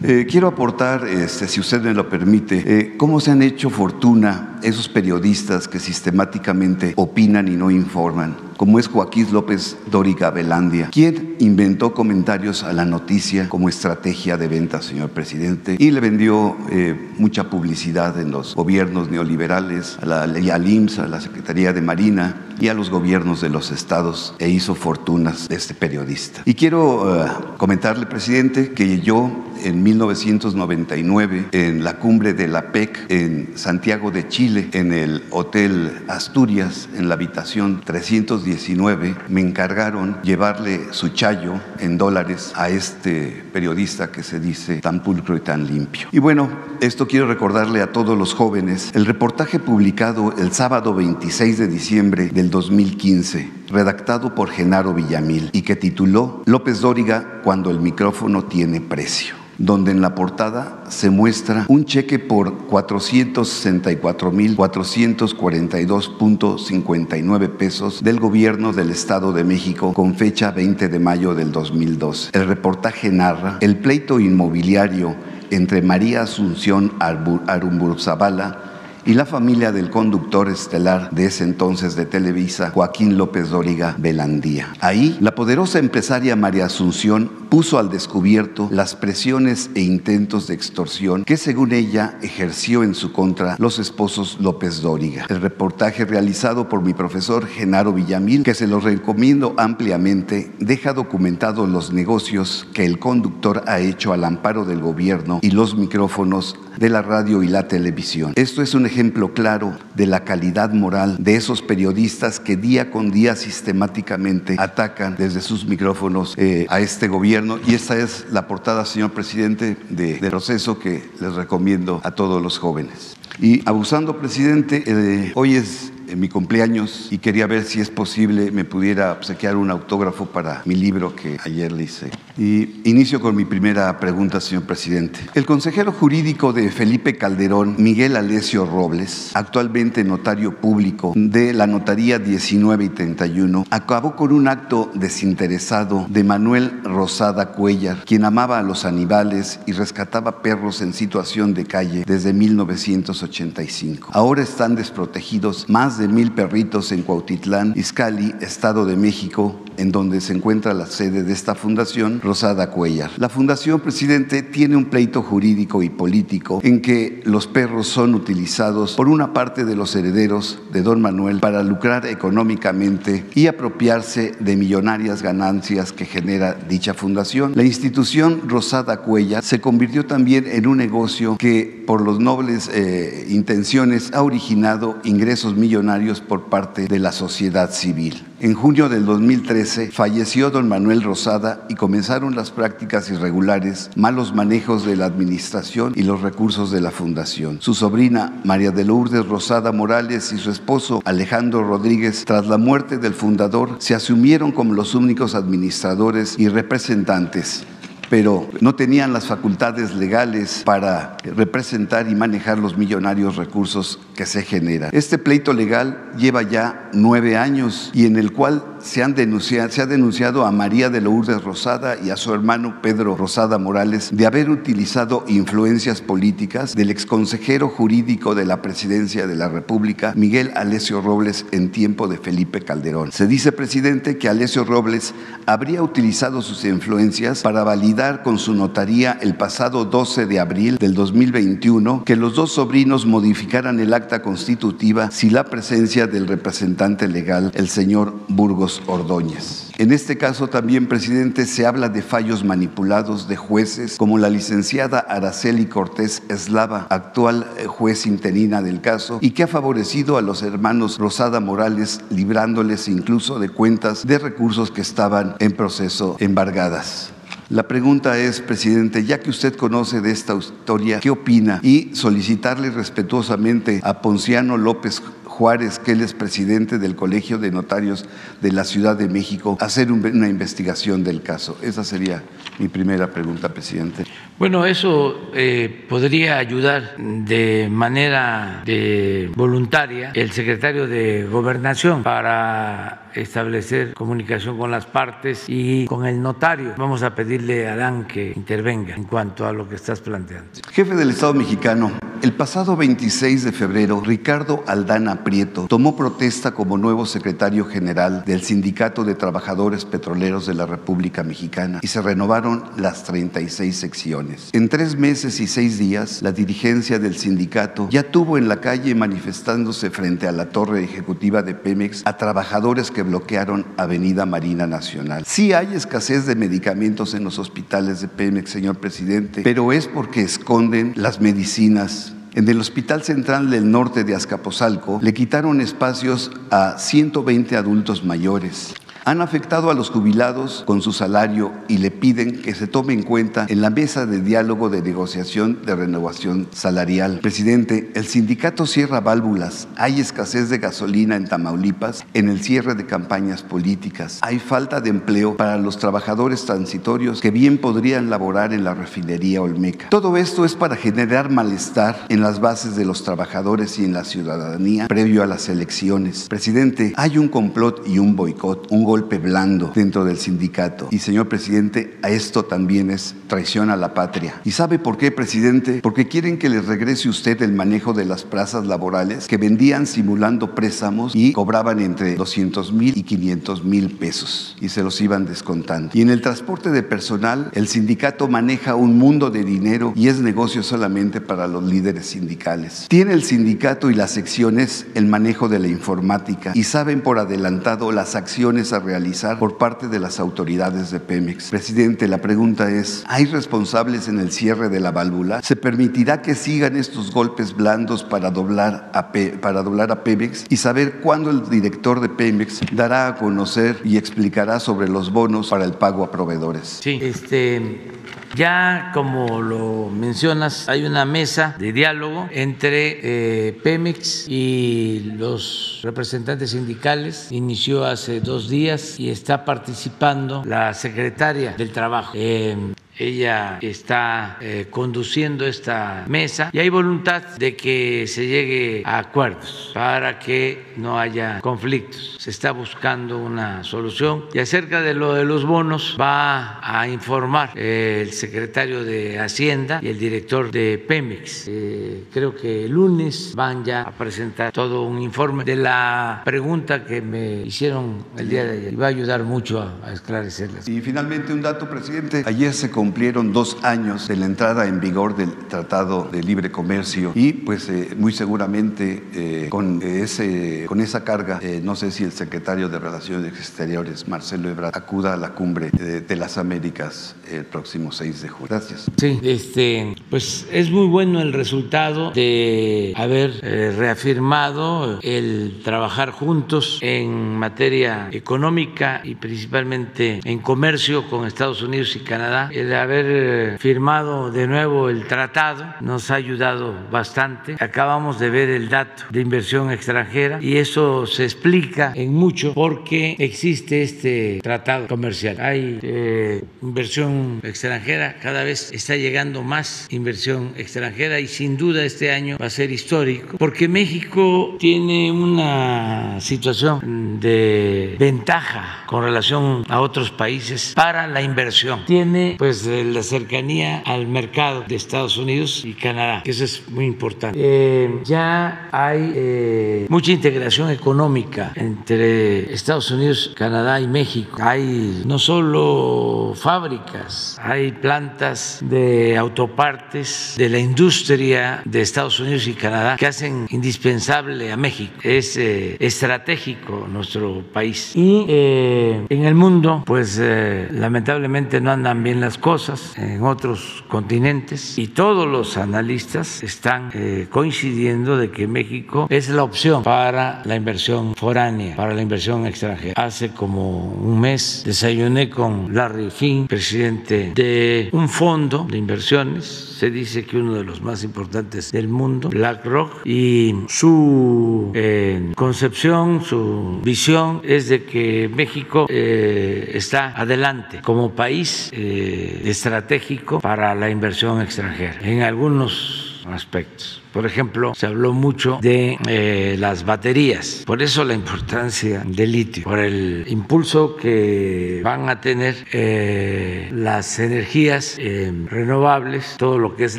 Eh, quiero aportar, este, si usted me lo permite, eh, cómo se han hecho fortuna esos periodistas que sistemáticamente opinan y no informan como es Joaquín López Dóriga Velandia, quien inventó comentarios a la noticia como estrategia de venta, señor presidente, y le vendió eh, mucha publicidad en los gobiernos neoliberales, a la al IMSS, a la Secretaría de Marina y a los gobiernos de los estados e hizo fortunas de este periodista. Y quiero uh, comentarle, presidente, que yo en 1999, en la cumbre de la PEC en Santiago de Chile, en el Hotel Asturias, en la habitación 319, me encargaron llevarle su chayo en dólares a este periodista que se dice tan pulcro y tan limpio. Y bueno, esto quiero recordarle a todos los jóvenes, el reportaje publicado el sábado 26 de diciembre del 2015, redactado por Genaro Villamil y que tituló López Dóriga cuando el micrófono tiene precio donde en la portada se muestra un cheque por 464.442.59 pesos del gobierno del Estado de México con fecha 20 de mayo del 2012. El reportaje narra el pleito inmobiliario entre María Asunción Arumburzabala y la familia del conductor estelar de ese entonces de Televisa, Joaquín López Dóriga Belandía. Ahí, la poderosa empresaria María Asunción puso al descubierto las presiones e intentos de extorsión que según ella ejerció en su contra los esposos López Dóriga. El reportaje realizado por mi profesor Genaro Villamil, que se lo recomiendo ampliamente, deja documentados los negocios que el conductor ha hecho al amparo del gobierno y los micrófonos de la radio y la televisión. Esto es un ejemplo claro de la calidad moral de esos periodistas que día con día sistemáticamente atacan desde sus micrófonos eh, a este gobierno. Y esta es la portada, señor presidente, de, de proceso que les recomiendo a todos los jóvenes. Y abusando, presidente, eh, hoy es en mi cumpleaños y quería ver si es posible me pudiera obsequiar un autógrafo para mi libro que ayer le hice. Y inicio con mi primera pregunta, señor presidente. El consejero jurídico de Felipe Calderón, Miguel Alesio Robles, actualmente notario público de la Notaría 19 y 31, acabó con un acto desinteresado de Manuel Rosada Cuellar, quien amaba a los animales y rescataba perros en situación de calle desde 1985. Ahora están desprotegidos más de mil perritos en Cuautitlán, Izcalli, Estado de México, en donde se encuentra la sede de esta fundación, Rosada Cuellar. La fundación, presidente, tiene un pleito jurídico y político en que los perros son utilizados por una parte de los herederos de don Manuel para lucrar económicamente y apropiarse de millonarias ganancias que genera dicha fundación. La institución Rosada Cuellar se convirtió también en un negocio que por los nobles eh, intenciones ha originado ingresos millonarios por parte de la sociedad civil. En junio del 2013 falleció don Manuel Rosada y comenzaron las prácticas irregulares, malos manejos de la administración y los recursos de la fundación. Su sobrina María de Lourdes Rosada Morales y su esposo Alejandro Rodríguez, tras la muerte del fundador, se asumieron como los únicos administradores y representantes pero no tenían las facultades legales para representar y manejar los millonarios recursos que se generan. Este pleito legal lleva ya nueve años y en el cual se, han denunciado, se ha denunciado a María de Lourdes Rosada y a su hermano Pedro Rosada Morales de haber utilizado influencias políticas del exconsejero jurídico de la presidencia de la República, Miguel Alesio Robles, en tiempo de Felipe Calderón. Se dice, presidente, que Alesio Robles habría utilizado sus influencias para validar con su notaría el pasado 12 de abril del 2021 que los dos sobrinos modificaran el acta constitutiva sin la presencia del representante legal, el señor Burgos Ordóñez. En este caso también, presidente, se habla de fallos manipulados de jueces como la licenciada Araceli Cortés Eslava, actual eh, juez interina del caso, y que ha favorecido a los hermanos Rosada Morales, librándoles incluso de cuentas de recursos que estaban en proceso embargadas. La pregunta es, presidente, ya que usted conoce de esta historia, ¿qué opina? Y solicitarle respetuosamente a Ponciano López Juárez, que él es presidente del Colegio de Notarios de la Ciudad de México, hacer una investigación del caso? Esa sería mi primera pregunta, presidente. Bueno, eso eh, podría ayudar de manera de voluntaria el secretario de Gobernación para establecer comunicación con las partes y con el notario. Vamos a pedirle a Adán que intervenga en cuanto a lo que estás planteando. Jefe del Estado mexicano, el pasado 26 de febrero, Ricardo Aldana Prieto tomó protesta como nuevo secretario general del Sindicato de Trabajadores Petroleros de la República Mexicana y se renovaron las 36 secciones. En tres meses y seis días, la dirigencia del sindicato ya tuvo en la calle manifestándose frente a la torre ejecutiva de Pemex a trabajadores que bloquearon Avenida Marina Nacional. Sí hay escasez de medicamentos en los hospitales de Pemex, señor presidente, pero es porque esconden las medicinas en el Hospital Central del Norte de Azcapotzalco le quitaron espacios a 120 adultos mayores han afectado a los jubilados con su salario y le piden que se tome en cuenta en la mesa de diálogo de negociación de renovación salarial. Presidente, el sindicato cierra válvulas, hay escasez de gasolina en Tamaulipas en el cierre de campañas políticas, hay falta de empleo para los trabajadores transitorios que bien podrían laborar en la refinería Olmeca. Todo esto es para generar malestar en las bases de los trabajadores y en la ciudadanía previo a las elecciones. Presidente, hay un complot y un boicot, un golpe blando dentro del sindicato. Y señor presidente, a esto también es traición a la patria. ¿Y sabe por qué, presidente? Porque quieren que les regrese usted el manejo de las plazas laborales que vendían simulando préstamos y cobraban entre 200 mil y 500 mil pesos y se los iban descontando. Y en el transporte de personal, el sindicato maneja un mundo de dinero y es negocio solamente para los líderes sindicales. Tiene el sindicato y las secciones el manejo de la informática y saben por adelantado las acciones a realizar por parte de las autoridades de Pemex. Presidente, la pregunta es, ¿hay responsables en el cierre de la válvula? ¿Se permitirá que sigan estos golpes blandos para doblar a, para doblar a Pemex y saber cuándo el director de Pemex dará a conocer y explicará sobre los bonos para el pago a proveedores? Sí, este Ya como lo mencionas, hay una mesa de diálogo entre eh, Pemex y los representantes sindicales. Inició hace dos días y está participando la secretaria del Trabajo. Eh, ella está eh, conduciendo esta mesa y hay voluntad de que se llegue a acuerdos para que no haya conflictos. Se está buscando una solución y acerca de lo de los bonos va a informar el secretario de Hacienda y el director de Pemex. Eh, creo que el lunes van ya a presentar todo un informe de la pregunta que me hicieron el día de ayer y va a ayudar mucho a, a esclarecerlas. Y finalmente un dato, presidente. Ayer se cumplieron dos años de la entrada en vigor del Tratado de Libre Comercio y pues eh, muy seguramente eh, con, ese, con esa carga, eh, no sé si el secretario de Relaciones Exteriores, Marcelo Ebrard, acuda a la cumbre de, de las Américas el próximo 6 de julio. Gracias. Sí, este, pues es muy bueno el resultado de haber eh, reafirmado el trabajar juntos en materia económica y principalmente en comercio con Estados Unidos y Canadá. El haber eh, firmado de nuevo el tratado nos ha ayudado bastante. Acabamos de ver el dato de inversión extranjera y eso se explica en mucho porque existe este tratado comercial. Hay eh, inversión extranjera, cada vez está llegando más inversión extranjera y sin duda este año va a ser histórico porque México tiene una situación de ventaja con relación a otros países para la inversión. Tiene pues la cercanía al mercado de Estados Unidos y Canadá, que eso es muy importante. Eh, ya hay eh, mucha integración económica entre Estados Unidos, Canadá y México. Hay no solo fábricas, hay plantas de autopartes de la industria de Estados Unidos y Canadá que hacen indispensable a México. Es eh, estratégico nuestro país. Y eh, en el mundo, pues eh, lamentablemente no andan bien las cosas en otros continentes y todos los analistas están eh, coincidiendo de que México es la opción para la inversión foránea, para la inversión extranjera. Hace como un mes desayuné con Larry Finn, presidente de un fondo de inversiones, se dice que uno de los más importantes del mundo, BlackRock, y su eh, concepción, su visión es de que México eh, está adelante como país eh, estratégico para la inversión extranjera. En algunos aspectos. Por ejemplo, se habló mucho de eh, las baterías, por eso la importancia del litio, por el impulso que van a tener eh, las energías eh, renovables, todo lo que es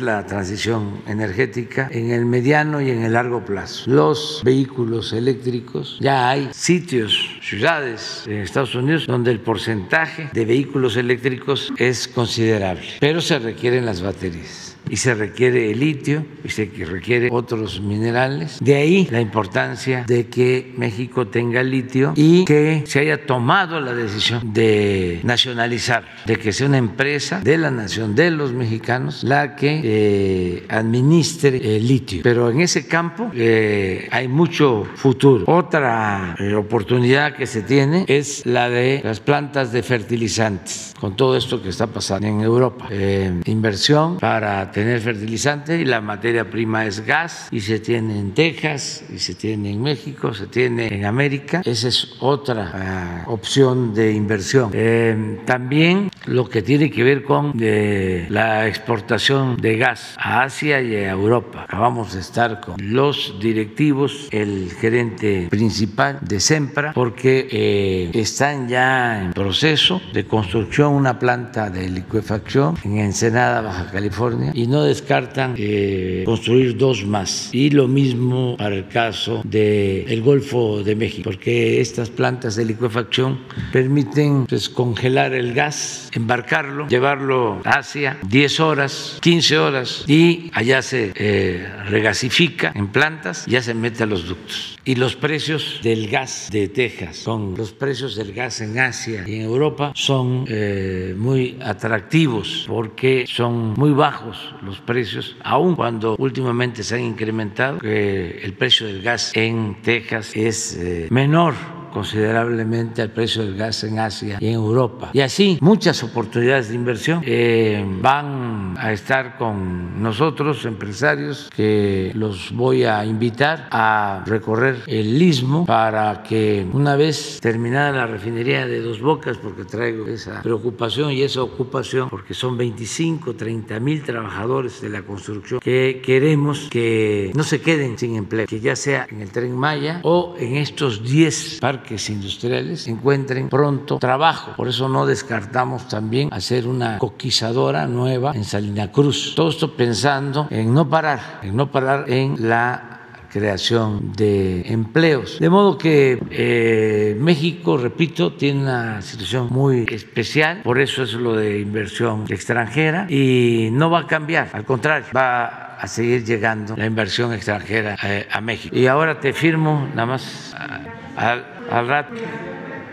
la transición energética en el mediano y en el largo plazo. Los vehículos eléctricos, ya hay sitios, ciudades en Estados Unidos donde el porcentaje de vehículos eléctricos es considerable, pero se requieren las baterías y se requiere el litio y se requiere otros minerales. De ahí la importancia de que México tenga litio y que se haya tomado la decisión de nacionalizar, de que sea una empresa de la nación, de los mexicanos, la que eh, administre el litio. Pero en ese campo eh, hay mucho futuro. Otra eh, oportunidad que se tiene es la de las plantas de fertilizantes, con todo esto que está pasando en Europa. inversión para tener fertilizante y la materia prima es gas y se tiene en Texas y se tiene en México, se tiene en América. Esa es otra uh, opción de inversión. Eh, también lo que tiene que ver con eh, la exportación de gas a Asia y a Europa. Acabamos de estar con los directivos, el gerente principal de Sempra, porque eh, están ya en proceso de construcción una planta de liquefacción en Ensenada, Baja California, y no descartan eh, construir dos más. Y lo mismo para el caso del el Golfo de México, porque estas plantas de liquefacción permiten pues, congelar el gas, embarcarlo, llevarlo a Asia 10 horas, 15 horas y allá se eh, regasifica en plantas, ya se mete a los ductos. Y los precios del gas de Texas, con los precios del gas en Asia y en Europa, son eh, muy atractivos porque son muy bajos los precios, aun cuando últimamente se han incrementado, que el precio del gas en Texas es eh, menor considerablemente al precio del gas en Asia y en Europa. Y así muchas oportunidades de inversión eh, van a estar con nosotros, empresarios, que los voy a invitar a recorrer el istmo para que una vez terminada la refinería de Dos Bocas, porque traigo esa preocupación y esa ocupación, porque son 25, 30 mil trabajadores de la construcción que queremos que no se queden sin empleo, que ya sea en el tren Maya o en estos 10 parques industriales encuentren pronto trabajo. Por eso no descartamos también hacer una coquizadora nueva en Salina Cruz. Todo esto pensando en no parar, en no parar en la creación de empleos. De modo que eh, México, repito, tiene una situación muy especial, por eso es lo de inversión extranjera y no va a cambiar, al contrario, va a seguir llegando la inversión extranjera eh, a México. Y ahora te firmo nada más al rato.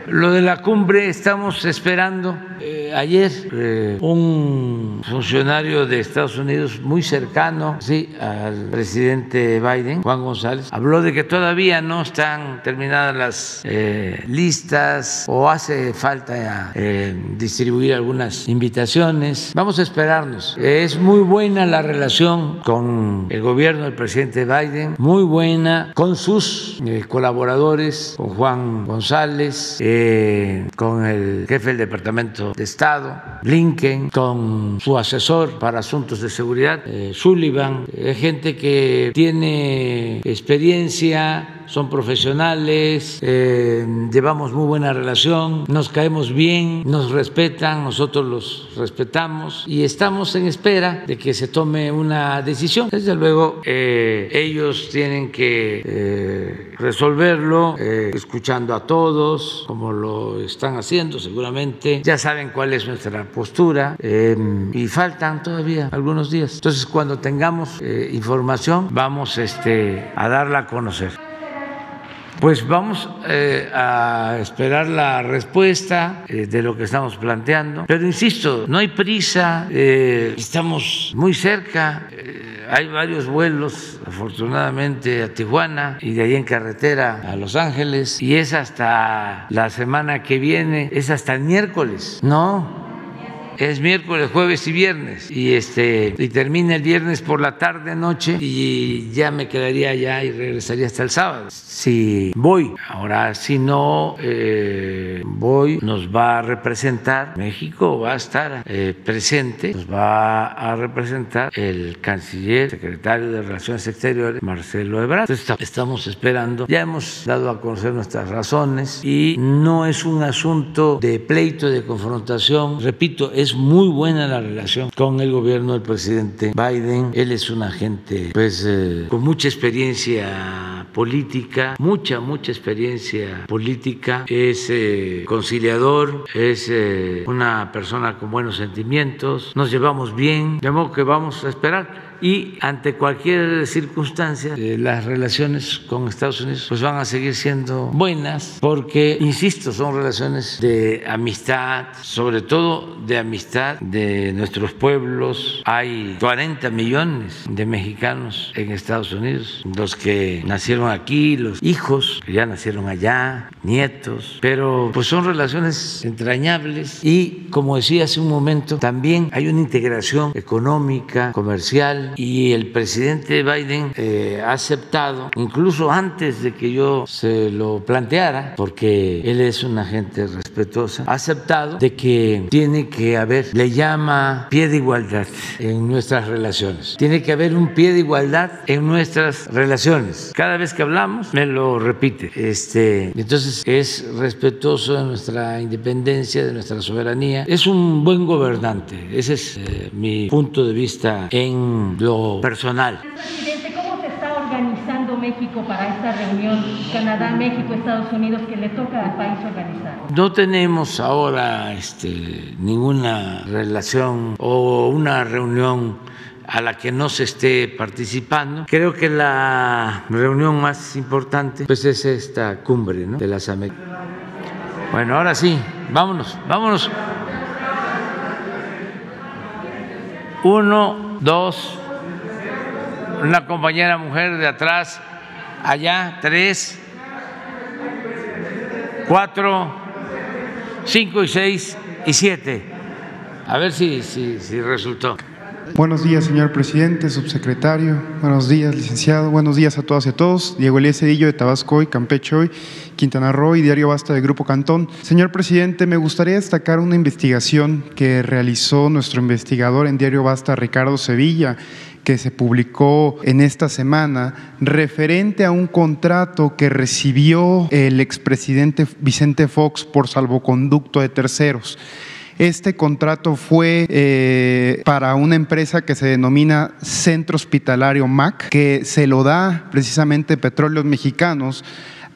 Lo de la cumbre estamos esperando. Eh, ayer eh, un funcionario de Estados Unidos muy cercano sí, al presidente Biden, Juan González, habló de que todavía no están terminadas las eh, listas o hace falta distribuir algunas invitaciones. Vamos a esperarnos. Es muy buena la relación con el gobierno del presidente Biden, muy buena con sus colaboradores, con Juan González. Eh, con el jefe del Departamento de Estado, Blinken, con su asesor para asuntos de seguridad, eh, Sullivan, es gente que tiene experiencia son profesionales, eh, llevamos muy buena relación, nos caemos bien, nos respetan, nosotros los respetamos y estamos en espera de que se tome una decisión. Desde luego, eh, ellos tienen que eh, resolverlo escuchando a todos, como lo están haciendo seguramente. Ya saben cuál es nuestra postura y faltan todavía algunos días. Entonces, cuando tengamos información, vamos este, a darla a conocer. Pues vamos eh, a esperar la respuesta eh, de lo que estamos planteando. Pero insisto, no hay prisa, eh, estamos muy cerca. hay varios vuelos, afortunadamente, a Tijuana y de ahí en carretera a Los Ángeles. Y es hasta la semana que viene, es hasta el miércoles. No, es miércoles, jueves y viernes y este y termina el viernes por la tarde noche y ya me quedaría allá y regresaría hasta el sábado. Si voy, ahora si no eh, voy, nos va a representar México va a estar eh, presente, nos va a representar el canciller, secretario de Relaciones Exteriores, Marcelo Ebrard. estamos esperando, ya hemos dado a conocer nuestras razones y no es un asunto de pleito, de confrontación, repito, es muy buena la relación con el gobierno del presidente Biden. Él es un agente pues eh, con mucha experiencia política, mucha, mucha experiencia política, es eh, conciliador, es eh, una persona con buenos sentimientos, nos llevamos bien, de modo que vamos a esperar y ante cualquier circunstancia eh, las relaciones con Estados Unidos pues van a seguir siendo buenas porque, insisto, son relaciones de amistad, sobre todo de amistad de nuestros pueblos. Hay 40 millones de mexicanos en Estados Unidos, los que nacieron aquí, los hijos que ya nacieron allá, nietos, pero pues son relaciones entrañables y, como decía hace un momento, también hay una integración económica, comercial, y el presidente Biden eh, ha aceptado, incluso antes de que yo se lo planteara, porque él es una gente respetuosa, ha aceptado de que tiene que haber, le llama pie de igualdad en nuestras relaciones. Tiene que haber un pie de igualdad en nuestras relaciones. Cada vez que hablamos me lo repite. Este, entonces es respetuoso de nuestra independencia, de nuestra soberanía. Es un buen gobernante. Ese es eh, mi punto de vista en lo personal. Presidente, ¿cómo se está organizando México para esta reunión Canadá, México, Estados Unidos que le toca al país organizar? No tenemos ahora este, ninguna relación o una reunión a la que no se esté participando. Creo que la reunión más importante pues es esta cumbre ¿no? de las Américas. Bueno, ahora sí, vámonos, vámonos. Uno, dos, una compañera mujer de atrás, allá, tres. 4, 5 y 6 y 7. A ver si, si, si resultó. Buenos días, señor presidente, subsecretario. Buenos días, licenciado. Buenos días a todas y a todos. Diego Elías Cedillo de Tabasco hoy, Campeche hoy, Quintana Roo y Diario Basta de Grupo Cantón. Señor presidente, me gustaría destacar una investigación que realizó nuestro investigador en Diario Basta, Ricardo Sevilla que se publicó en esta semana referente a un contrato que recibió el expresidente Vicente Fox por salvoconducto de terceros. Este contrato fue eh, para una empresa que se denomina Centro Hospitalario MAC, que se lo da precisamente Petróleos Mexicanos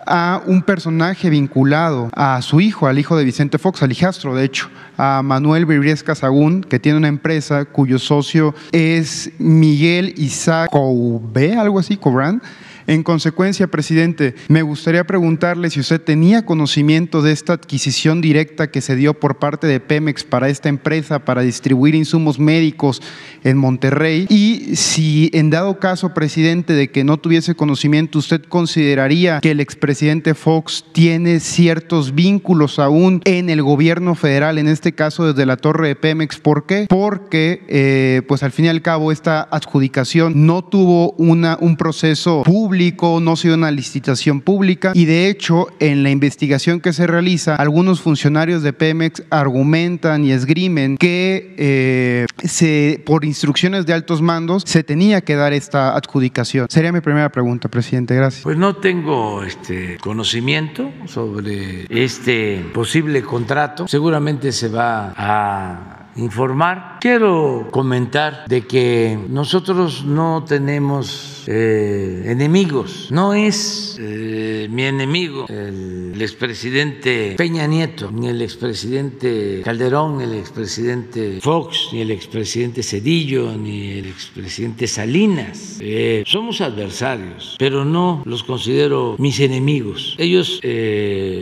a un personaje vinculado a su hijo, al hijo de Vicente Fox, al hijastro, de hecho, a Manuel Bribriesca Sagún, que tiene una empresa cuyo socio es Miguel Isaac Coube, algo así, Cobran en consecuencia, presidente, me gustaría preguntarle si usted tenía conocimiento de esta adquisición directa que se dio por parte de Pemex para esta empresa para distribuir insumos médicos en Monterrey y si en dado caso, presidente, de que no tuviese conocimiento, usted consideraría que el expresidente Fox tiene ciertos vínculos aún en el gobierno federal, en este caso desde la torre de Pemex. ¿Por qué? Porque, eh, pues al fin y al cabo, esta adjudicación no tuvo un proceso público no ha sido una licitación pública y de hecho en la investigación que se realiza algunos funcionarios de Pemex argumentan y esgrimen que eh, se, por instrucciones de altos mandos se tenía que dar esta adjudicación. Sería mi primera pregunta, presidente. Gracias. Pues no tengo este conocimiento sobre este posible contrato. Seguramente se va a informar. Quiero comentar de que nosotros no tenemos eh, enemigos. No es eh, mi enemigo el, expresidente Peña Nieto, ni el expresidente Calderón, ni el expresidente Fox, ni el expresidente Cedillo, ni el expresidente Salinas. Eh, somos adversarios, pero no los considero mis enemigos. Ellos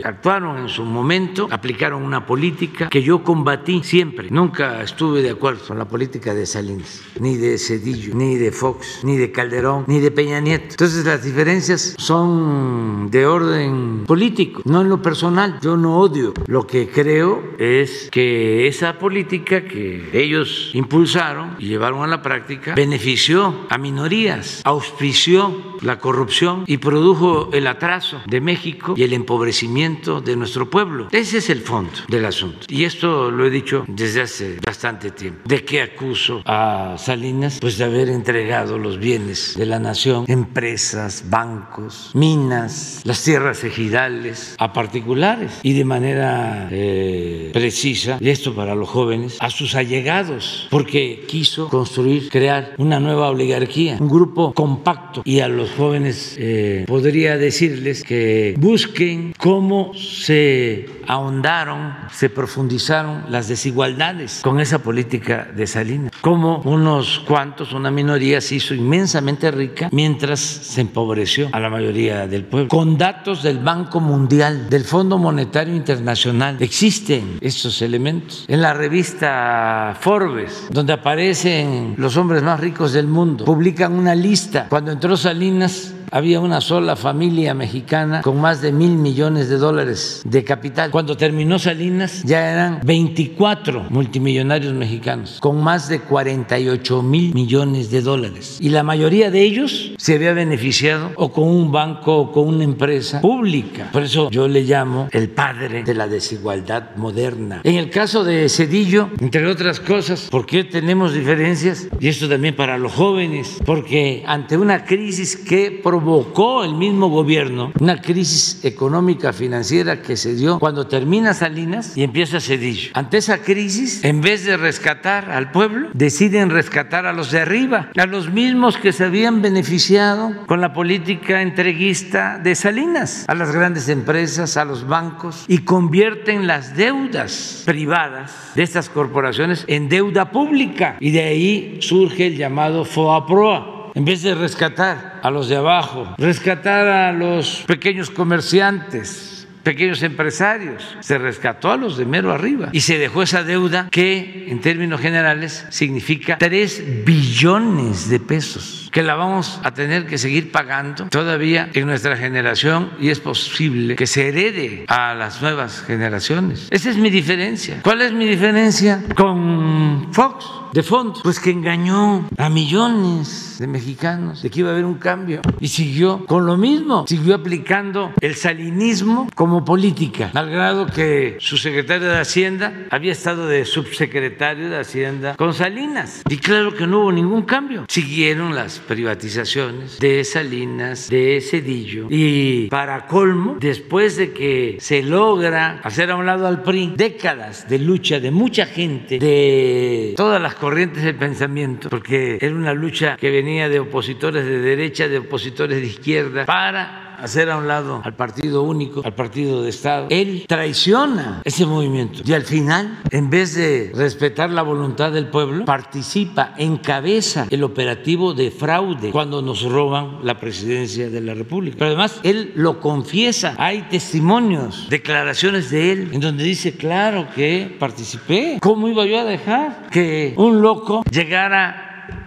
actuaron en su momento, aplicaron una política que yo combatí siempre. Nunca estuve de acuerdo con la política de Salinas, ni de Cedillo, ni de Fox, ni de Calderón, ni de Peña Nieto. Entonces las diferencias son de orden político, no en lo personal. Yo no odio. Lo que creo es que esa política que ellos impulsaron y llevaron a la práctica benefició a minorías, auspició la corrupción y produjo el atraso de México y el empobrecimiento de nuestro pueblo. Ese es el fondo del asunto. Y esto lo he dicho desde hace bastante tiempo. ¿De qué acuso a Salinas? Pues de haber entregado los bienes de la nación, empresas, bancos, minas, las tierras ejidales a particulares y de manera eh, precisa, y esto para los jóvenes, a sus allegados, porque quiso construir, crear una nueva oligarquía, un grupo compacto y a los jóvenes eh, podría decirles que busquen cómo se ahondaron, se profundizaron las desigualdades con esa política de Salinas. Como unos cuantos, una minoría se hizo inmensamente rica mientras se empobreció a la mayoría del pueblo. Con datos del Banco Mundial, del Fondo Monetario Internacional, existen estos elementos. En la revista Forbes, donde aparecen los hombres más ricos del mundo, publican una lista. Cuando entró Salinas, This. Había una sola familia mexicana con más de mil millones de dólares de capital. Cuando terminó Salinas ya eran 24 multimillonarios mexicanos con más de 48 mil millones de dólares. Y la mayoría de ellos se había beneficiado o con un banco o con una empresa pública. Por eso yo le llamo el padre de la desigualdad moderna. En el caso de Cedillo, entre otras cosas, ¿por qué tenemos diferencias? Y esto también para los jóvenes, porque ante una crisis que provocó provocó el mismo gobierno una crisis económica financiera que se dio cuando termina Salinas y empieza Cedillo. Ante esa crisis, en vez de rescatar al pueblo, deciden rescatar a los de arriba, a los mismos que se habían beneficiado con la política entreguista de Salinas, a las grandes empresas, a los bancos y convierten las deudas privadas de estas corporaciones en deuda pública y de ahí surge el llamado FOAPROA en vez de rescatar a los de abajo, rescatar a los pequeños comerciantes, pequeños empresarios, se rescató a los de mero arriba. Y se dejó esa deuda que en términos generales significa 3 billones de pesos que la vamos a tener que seguir pagando todavía en nuestra generación y es posible que se herede a las nuevas generaciones. Esa es mi diferencia. ¿Cuál es mi diferencia con Fox? de fondo, pues que engañó a millones de mexicanos de que iba a haber un cambio y siguió con lo mismo, siguió aplicando el salinismo como política, al grado que su secretario de Hacienda había estado de subsecretario de Hacienda con Salinas y claro que no hubo ningún cambio. Siguieron las privatizaciones de Salinas, de Cedillo. Y para colmo, después de que se logra hacer a un lado al PRI, décadas de lucha de mucha gente, de todas las corrientes de pensamiento, porque era una lucha que venía de opositores de derecha, de opositores de izquierda, para hacer a un lado al partido único, al partido de Estado. Él traiciona ese movimiento y al final, en vez de respetar la voluntad del pueblo, participa, encabeza el operativo de fraude cuando nos roban la presidencia de la República. Pero además, él lo confiesa. Hay testimonios, declaraciones de él, en donde dice, claro que participé. ¿Cómo iba yo a dejar que un loco llegara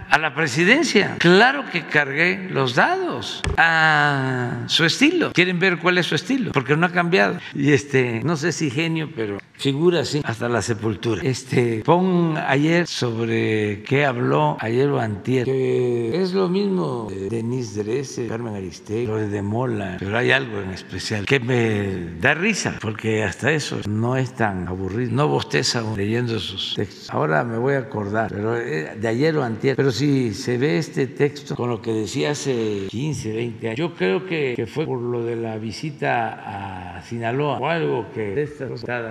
a la presidencia. Claro que cargué los dados a su estilo. ¿Quieren ver cuál es su estilo? Porque no ha cambiado. Y este, no sé si genio, pero figura así hasta la sepultura. Este, pon ayer sobre qué habló ayer o antier, es lo mismo de Denise Dresse, Carmen Aristegui, lo de Mola, pero hay algo en especial que me da risa, porque hasta eso no es tan aburrido. No bosteza leyendo sus textos. Ahora me voy a acordar, pero eh, de ayer o antier. Pero si se ve este texto con lo que decía hace 15, 20 años, yo creo que, fue por lo de la visita a Sinaloa o algo que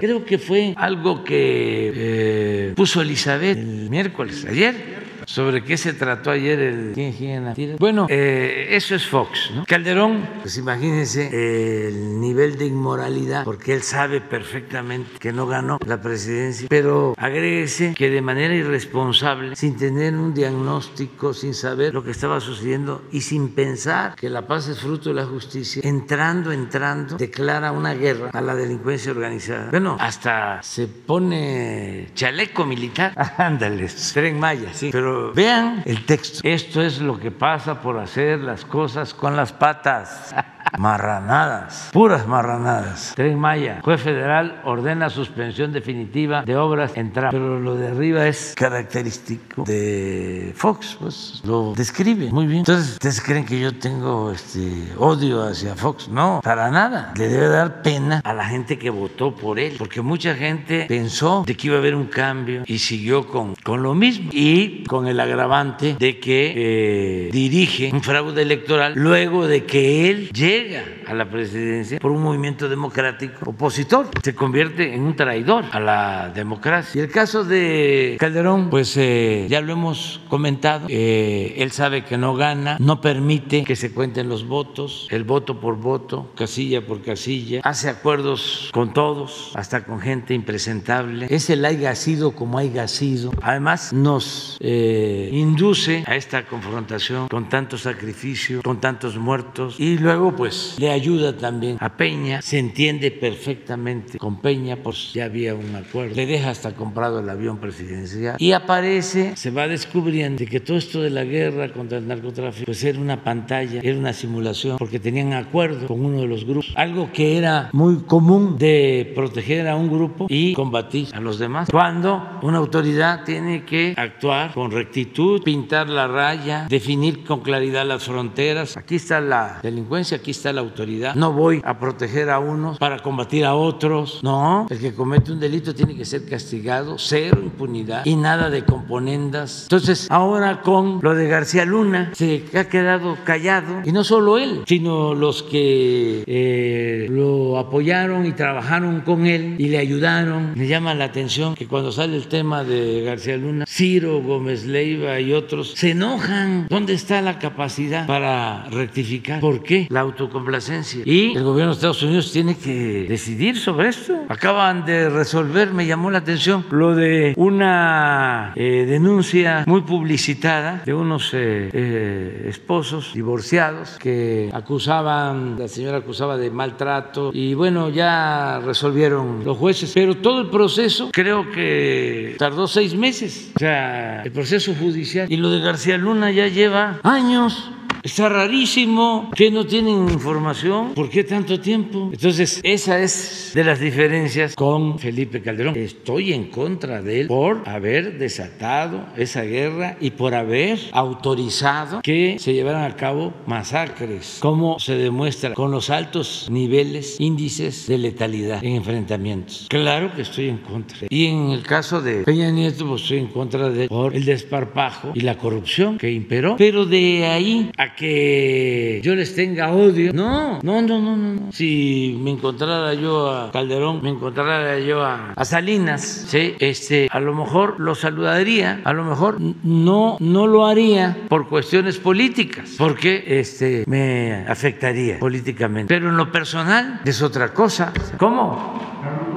creo que fue algo que eh, puso Elizabeth el miércoles, ayer ¿Sobre qué se trató ayer el quién Bueno, eh, eso es Fox. ¿no? Calderón, pues imagínense el nivel de inmoralidad, porque él sabe perfectamente que no ganó la presidencia, pero agréguese que de manera irresponsable, sin tener un diagnóstico, sin saber lo que estaba sucediendo y sin pensar que la paz es fruto de la justicia, entrando, entrando, declara una guerra a la delincuencia organizada. Bueno, hasta se pone chaleco militar. Ándales, Tren Maya, sí, pero vean el texto. Esto es lo que pasa por hacer las cosas con las patas. marranadas, puras marranadas. Tren Maya, juez federal ordena suspensión definitiva de obras en. Pero lo de arriba es característico de Fox, pues lo describe muy bien. Entonces, ¿ustedes creen que yo tengo este odio hacia Fox? No, para nada. Le debe dar pena a la gente que votó por él, porque mucha gente pensó de que iba a haber un cambio y siguió con, con lo mismo y con el agravante de que eh, dirige un fraude electoral luego de que él llega a la presidencia por un movimiento democrático opositor. Se convierte en un traidor a la democracia. Y el caso de Calderón, pues eh, ya lo hemos comentado. Eh, él sabe que no gana, no permite que se cuenten los votos, el voto por voto, casilla por casilla. Hace acuerdos con todos, hasta con gente impresentable. Es el haya sido como haya sido. Además, nos eh, induce a esta confrontación con tanto sacrificio, con tantos muertos. Y luego, pues, pues, le ayuda también a Peña, se entiende perfectamente con Peña, pues ya había un acuerdo, le deja hasta comprado el avión presidencial. Y aparece, se va descubriendo que todo esto de la guerra contra el narcotráfico pues era una pantalla, era una simulación, porque tenían acuerdo con uno de los grupos, algo que era muy común de proteger a un grupo y combatir a los demás, cuando una autoridad tiene que actuar con rectitud, pintar la raya, definir con claridad las fronteras, aquí está la delincuencia, aquí está la autoridad. No voy a proteger a unos para combatir a otros. No, el que comete un delito tiene que ser castigado, cero impunidad y nada de componendas. Entonces, ahora con lo de García Luna, se ha quedado callado y no solo él, sino los que eh, lo apoyaron y trabajaron con él y le ayudaron. Me llama la atención que cuando sale el tema de García Luna, Ciro Gómez Leiva y otros se enojan. ¿Dónde está la capacidad para rectificar? ¿Por qué la autoridad autocomplacencia. Y el gobierno de Estados Unidos tiene que decidir sobre esto. Acaban de resolver, me llamó la atención, lo de una eh, denuncia muy publicitada de unos eh, eh, esposos divorciados que acusaban, la señora acusaba de maltrato y bueno, ya resolvieron los jueces, pero todo el proceso creo que tardó seis meses, o sea, el proceso judicial y lo de García Luna ya lleva años. Está rarísimo que no tienen información. ¿Por qué tanto tiempo? Entonces, esa es de las diferencias con Felipe Calderón. Estoy en contra de él por haber desatado esa guerra y por haber autorizado que se llevaran a cabo masacres, como se demuestra con los altos niveles, índices de letalidad en enfrentamientos. Claro que estoy en contra. Y en el caso de Peña Nieto, pues estoy en contra de él por el desparpajo y la corrupción que imperó. Pero de ahí a que yo les tenga odio. No, no, no, no, no. Si me encontrara yo a Calderón, me encontrara yo a, Salinas, ¿sí? este, a lo mejor lo saludaría, a lo mejor no, no lo haría por cuestiones políticas, porque este, me afectaría políticamente. Pero en lo personal es otra cosa. ¿Cómo?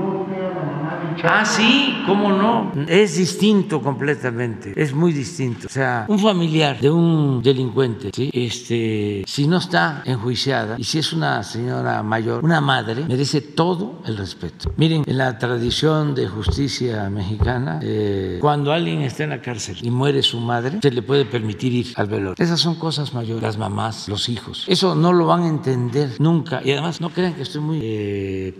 Ah, sí, cómo no. Es distinto completamente. Es muy distinto. O sea, un familiar de un delincuente, este, si no está enjuiciada y si es una señora mayor, una madre, merece todo el respeto. Miren, en la tradición de justicia mexicana, eh, cuando alguien está en la cárcel y muere su madre, se le puede permitir ir al velorio. Esas son cosas mayores. Las mamás, los hijos. Eso no lo van a entender nunca. Y además, no crean que estoy muy eh,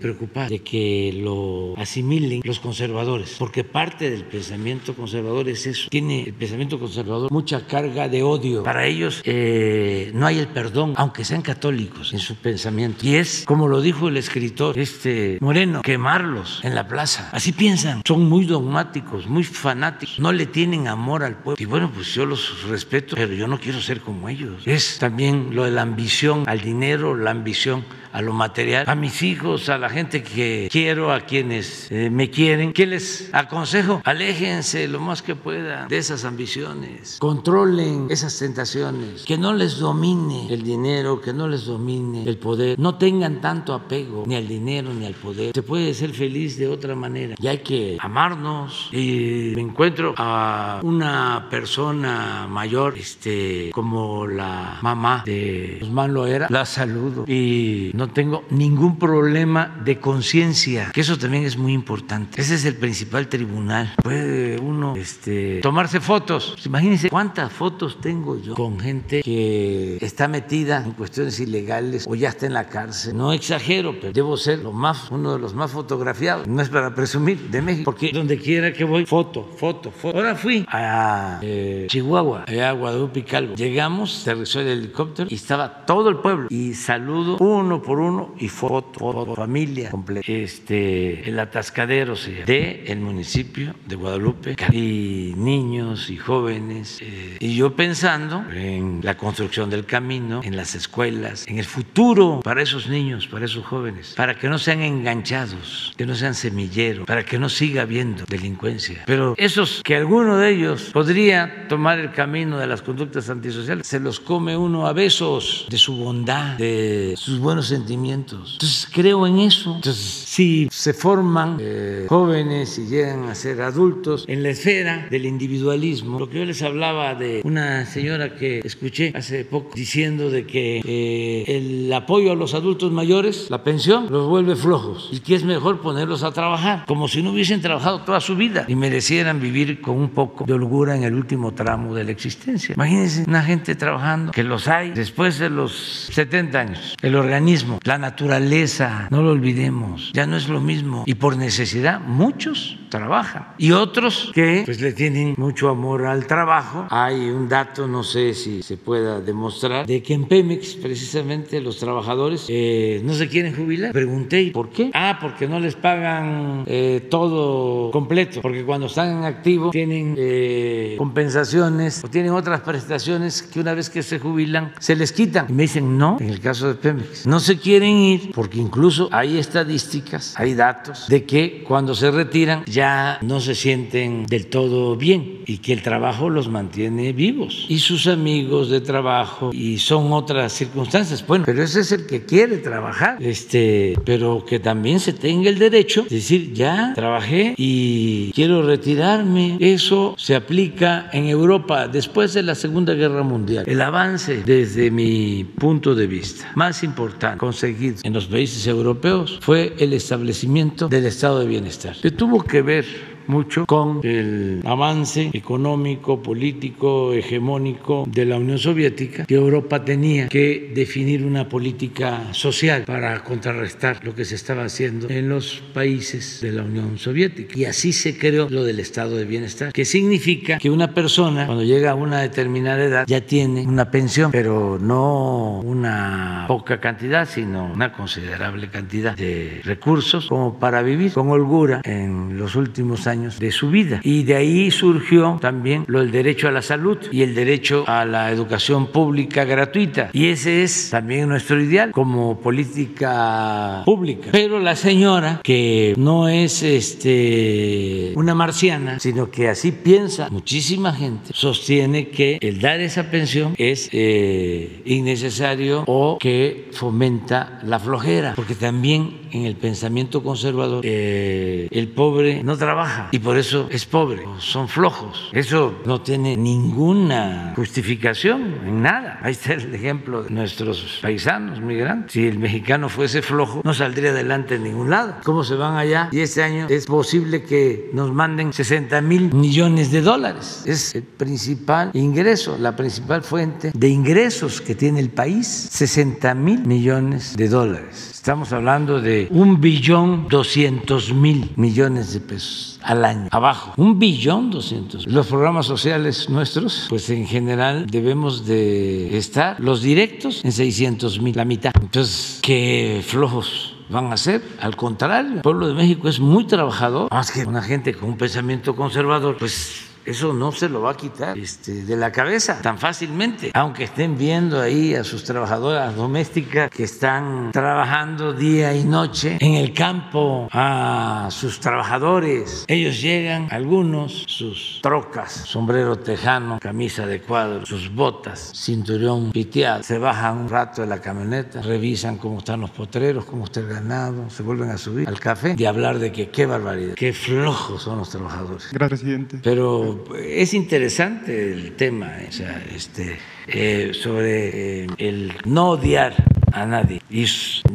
de que lo asimilen los conservadores, porque parte del pensamiento conservador es eso. Tiene el pensamiento conservador mucha carga de odio. Para ellos eh, no hay el perdón, aunque sean católicos en su pensamiento. Y es, como lo dijo el escritor este Moreno, quemarlos en la plaza. Así piensan. Son muy dogmáticos, muy fanáticos. No le tienen amor al pueblo. Y bueno, pues yo los respeto, pero yo no quiero ser como ellos. Es también lo de la ambición al dinero, la ambición a lo material, a mis hijos, a la gente que quiero, a quienes eh, me quieren. ¿Qué les aconsejo? Aléjense lo más que puedan de esas ambiciones, controlen esas tentaciones, que no les domine el dinero, que no les domine el poder, no tengan tanto apego ni al dinero ni al poder. Se puede ser feliz de otra manera y hay que amarnos. Y me encuentro a una persona mayor, este, como la mamá de Guzmán Loera, la saludo y no tengo ningún problema de conciencia, que eso también es muy importante. Ese es el principal tribunal. Puede uno este, tomarse fotos. Pues imagínense cuántas fotos tengo yo con gente que está metida en cuestiones ilegales o ya está en la cárcel. No exagero, pero debo ser uno de los más fotografiados. No es para presumir de México, porque donde quiera que voy, foto, foto, foto. Ahora fui a eh, Chihuahua, a Guadalupe y Calvo. Llegamos, aterrizó el helicóptero y estaba todo el pueblo. Y saludo uno por por uno y foto, foto familia completa. Este, el atascadero sea, de el municipio de Guadalupe y niños y jóvenes. Eh, y yo pensando en la construcción del camino, en las escuelas, en el futuro para esos niños, para esos jóvenes, para que no sean enganchados, que no sean semilleros, para que no siga habiendo delincuencia. Pero esos que alguno de ellos podría tomar el camino de las conductas antisociales, se los come uno a besos de su bondad, de sus buenos sentimientos entonces creo en eso. Entonces, si se forman eh, jóvenes y llegan a ser adultos en la esfera del individualismo, lo que yo les hablaba de una señora que escuché hace poco diciendo de que eh, el apoyo a los adultos mayores, la pensión, los vuelve flojos y que es mejor ponerlos a trabajar, como si no hubiesen trabajado toda su vida y merecieran vivir con un poco de holgura en el último tramo de la existencia. Imagínense una gente trabajando, que los hay después de los 70 años, el organismo la naturaleza, no lo olvidemos, ya no es lo mismo. Y por necesidad, muchos trabajan. Y otros que pues le tienen mucho amor al trabajo. Hay un dato, no sé si se pueda demostrar, de que en Pemex precisamente los trabajadores eh, no se quieren jubilar. Pregunté, ¿por qué? Ah, porque no les pagan eh, todo completo, porque cuando están en activo tienen eh, compensaciones o tienen otras prestaciones que una vez que se jubilan se les quitan. Y me dicen, no, en el caso de Pemex, no se quieren ir porque incluso hay estadísticas, hay datos de que cuando se retiran ya no se sienten del todo bien y que el trabajo los mantiene vivos y sus amigos de trabajo y son otras circunstancias. Bueno, pero ese es el que quiere trabajar, este, pero que también se tenga el derecho de decir, ya trabajé y quiero retirarme. Eso se aplica en Europa después de la Segunda Guerra Mundial. El avance desde mi punto de vista más importante conseguido en los países europeos fue el establecimiento del estado de bienestar, que tuvo que ver mucho con el avance económico, político, hegemónico de la Unión Soviética, que Europa tenía que definir una política social para contrarrestar lo que se estaba haciendo en los países de la Unión Soviética. Y así se creó lo del estado de bienestar, que significa que una persona cuando llega a una determinada edad ya tiene una pensión, pero no una poca cantidad, sino una considerable cantidad de recursos como para vivir con holgura en los últimos años de su vida. Y de ahí surgió también lo del derecho a la salud y el derecho a la educación pública gratuita. Y ese es también nuestro ideal como política pública. Pero la señora, que no es este, una marciana, sino que así piensa muchísima gente, sostiene que el dar esa pensión es eh, innecesario o que fomenta la flojera, porque también en el pensamiento conservador eh, el pobre no trabaja y por eso es pobre, son flojos. Eso no tiene ninguna justificación en nada. Ahí está el ejemplo de nuestros paisanos migrantes. Si el mexicano fuese flojo, no saldría adelante en ningún lado. ¿Cómo se van allá? Y este año es posible que nos manden 60 mil millones de dólares. Es el principal ingreso, la principal fuente de ingresos que tiene el país, 60 mil millones de dólares. Estamos hablando de un billón doscientos mil millones de pesos al año, abajo, un billón doscientos. Los programas sociales nuestros, pues en general debemos de estar los directos en 600 mil, la mitad. Entonces, qué flojos van a ser. Al contrario, el pueblo de México es muy trabajador, más que una gente con un pensamiento conservador, pues eso no se lo va a quitar este, de la cabeza tan fácilmente, aunque estén viendo ahí a sus trabajadoras domésticas que están trabajando día y noche en el campo, a sus trabajadores. Ellos llegan, algunos, sus trocas, sombrero tejano, camisa de cuadro, sus botas, cinturón piteado, se bajan un rato de la camioneta, revisan cómo están los potreros, cómo está el ganado, se vuelven a subir al café y hablar de que qué barbaridad, qué flojos son los trabajadores. Gracias, presidente. Pero es interesante el tema eh, este, eh, sobre eh, el no odiar a nadie. Y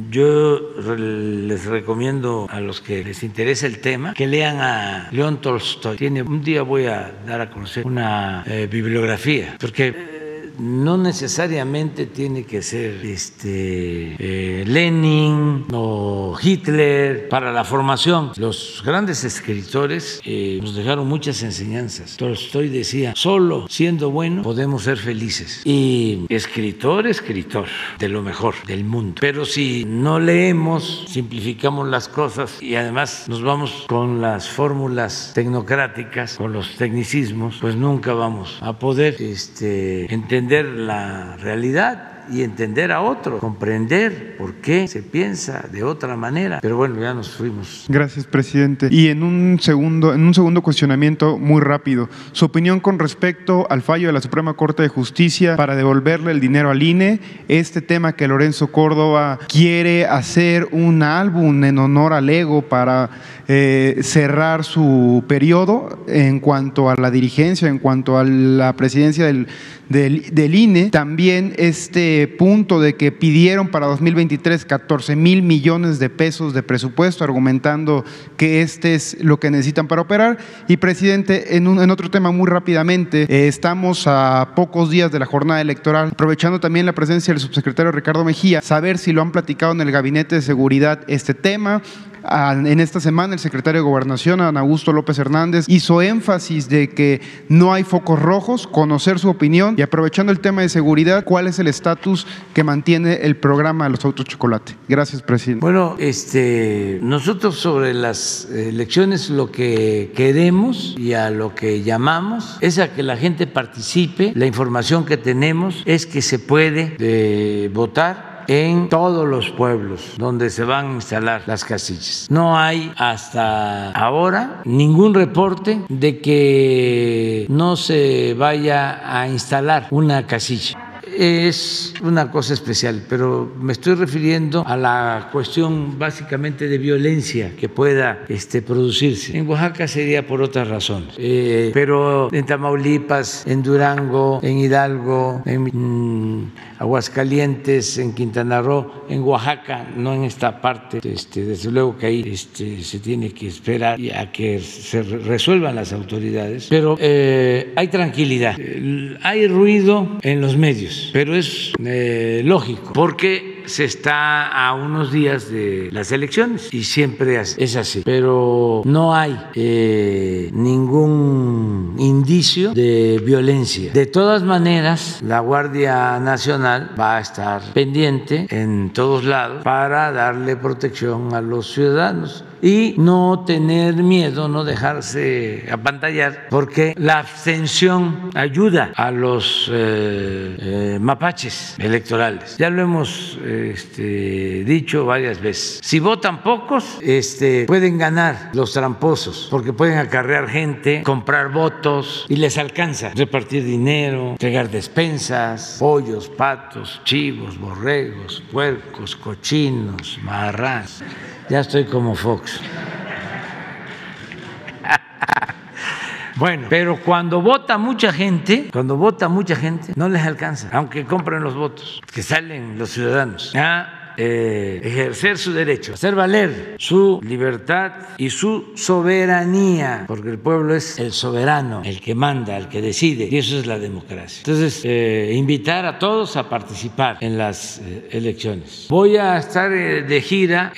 yo les recomiendo a los que les interesa el tema que lean a León Tolstoy. Tiene, un día voy a dar a conocer una bibliografía, porque no necesariamente tiene que ser este, eh, Lenin o Hitler para la formación. Los grandes escritores eh, nos dejaron muchas enseñanzas. Tolstoy decía, solo siendo bueno podemos ser felices. Y escritor, escritor, de lo mejor del mundo. Pero si no leemos, simplificamos las cosas y además nos vamos con las fórmulas tecnocráticas, con los tecnicismos, pues nunca vamos a poder este, entender entender la realidad y entender a otro, comprender por qué se piensa de otra manera. Pero bueno, ya nos fuimos. Gracias, presidente. Y en un segundo, en un segundo cuestionamiento muy rápido, su opinión con respecto al fallo de la Suprema Corte de Justicia para devolverle el dinero al INE, este tema que Lorenzo Córdoba quiere hacer un álbum en honor al ego para eh, cerrar su periodo en cuanto a la dirigencia, en cuanto a la presidencia del, del, INE. También este punto de que pidieron para 2023 14 mil millones de pesos de presupuesto, argumentando que este es lo que necesitan para operar. Y presidente, en, un, en otro tema muy rápidamente, eh, estamos a pocos días de la jornada electoral, aprovechando también la presencia del subsecretario Ricardo Mejía, saber si lo han platicado en el Gabinete de Seguridad este tema, en esta semana el secretario de Gobernación, Ana Augusto López Hernández, hizo énfasis de que no hay focos rojos, conocer su opinión y aprovechando el tema de seguridad, ¿cuál es el estatus que mantiene el programa de los autos chocolate? Gracias, presidente. Bueno, este, nosotros sobre las elecciones lo que queremos y a lo que llamamos es a que la gente participe. La información que tenemos es que se puede eh, votar en todos los pueblos donde se van a instalar las casillas. No hay hasta ahora ningún reporte de que no se vaya a instalar una casilla es una cosa especial, pero me estoy refiriendo a la cuestión básicamente de violencia que pueda este, producirse. En Oaxaca sería por otras razones, eh, pero en Tamaulipas, en Durango, en Hidalgo, en mm, Aguascalientes, en Quintana Roo, en Oaxaca, no en esta parte, este, desde luego que ahí este, se tiene que esperar a que se resuelvan las autoridades, pero eh, hay tranquilidad, hay ruido en los medios pero es eh, lógico, porque se está a unos días de las elecciones y siempre es así, pero no hay eh, ningún indicio de violencia. De todas maneras, la Guardia Nacional va a estar pendiente en todos lados para darle protección a los ciudadanos y no tener miedo, no dejarse apantallar, porque la abstención ayuda a los eh, eh, mapaches electorales. Ya lo hemos este, dicho varias veces. Si votan pocos, este, pueden ganar los tramposos, porque pueden acarrear gente, comprar votos y les alcanza repartir dinero, entregar despensas, pollos, patos, chivos, borregos, puercos, cochinos, marras. Ya estoy como Fox. Bueno, pero cuando vota mucha gente, cuando vota mucha gente, no les alcanza, aunque compren los votos que salen los ciudadanos. Eh, ejercer su derecho, hacer valer su libertad y su soberanía, porque el pueblo es el soberano, el que manda, el que decide, y eso es la democracia. Entonces, eh, invitar a todos a participar en las eh, elecciones. Voy a estar de gira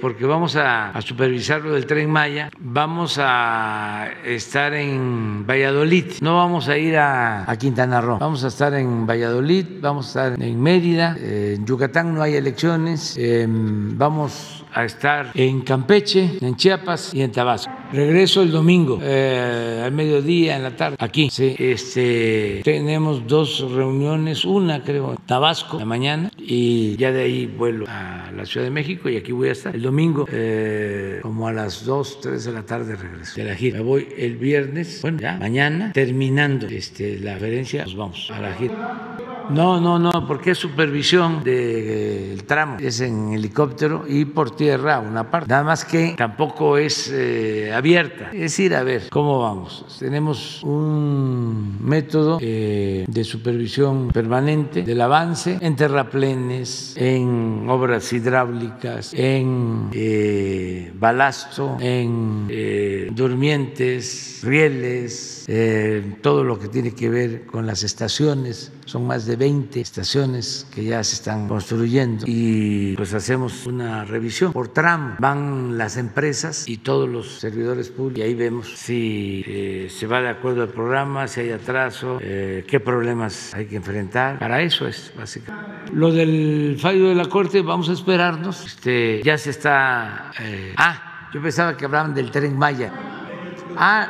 porque vamos a, a supervisar lo del tren Maya, vamos a estar en Valladolid, no vamos a ir a, a Quintana Roo, vamos a estar en Valladolid, vamos a estar en Mérida, en Yucatán no hay elecciones Em, vamos a estar en Campeche, en Chiapas y en Tabasco. Regreso el domingo, eh, al mediodía, en la tarde, aquí. Sí, este, tenemos dos reuniones, una creo en Tabasco, la mañana, y ya de ahí vuelo a la Ciudad de México y aquí voy a estar. El domingo, eh, como a las 2, 3 de la tarde, regreso de la gira. Me voy el viernes, bueno, ya, mañana, terminando este, la conferencia, nos vamos a la gira. No, no, no, porque es supervisión del tramo, es en helicóptero y por tierra una parte. Nada más que tampoco es eh, abierta, es ir a ver cómo vamos. Tenemos un método eh, de supervisión permanente del avance en terraplenes, en obras hidráulicas, en eh, balasto, en durmientes, rieles, todo lo que tiene que ver con las estaciones son más de 20 estaciones que ya se están construyendo y pues hacemos una revisión por tramo. Van las empresas y todos los servidores públicos y ahí vemos si eh, se va de acuerdo al programa, si hay atraso, eh, qué problemas hay que enfrentar. Para eso es básicamente. Lo del fallo de la Corte, vamos a esperarnos. Este, ya se está... Eh, ah, yo pensaba que hablaban del tren Maya. Ah,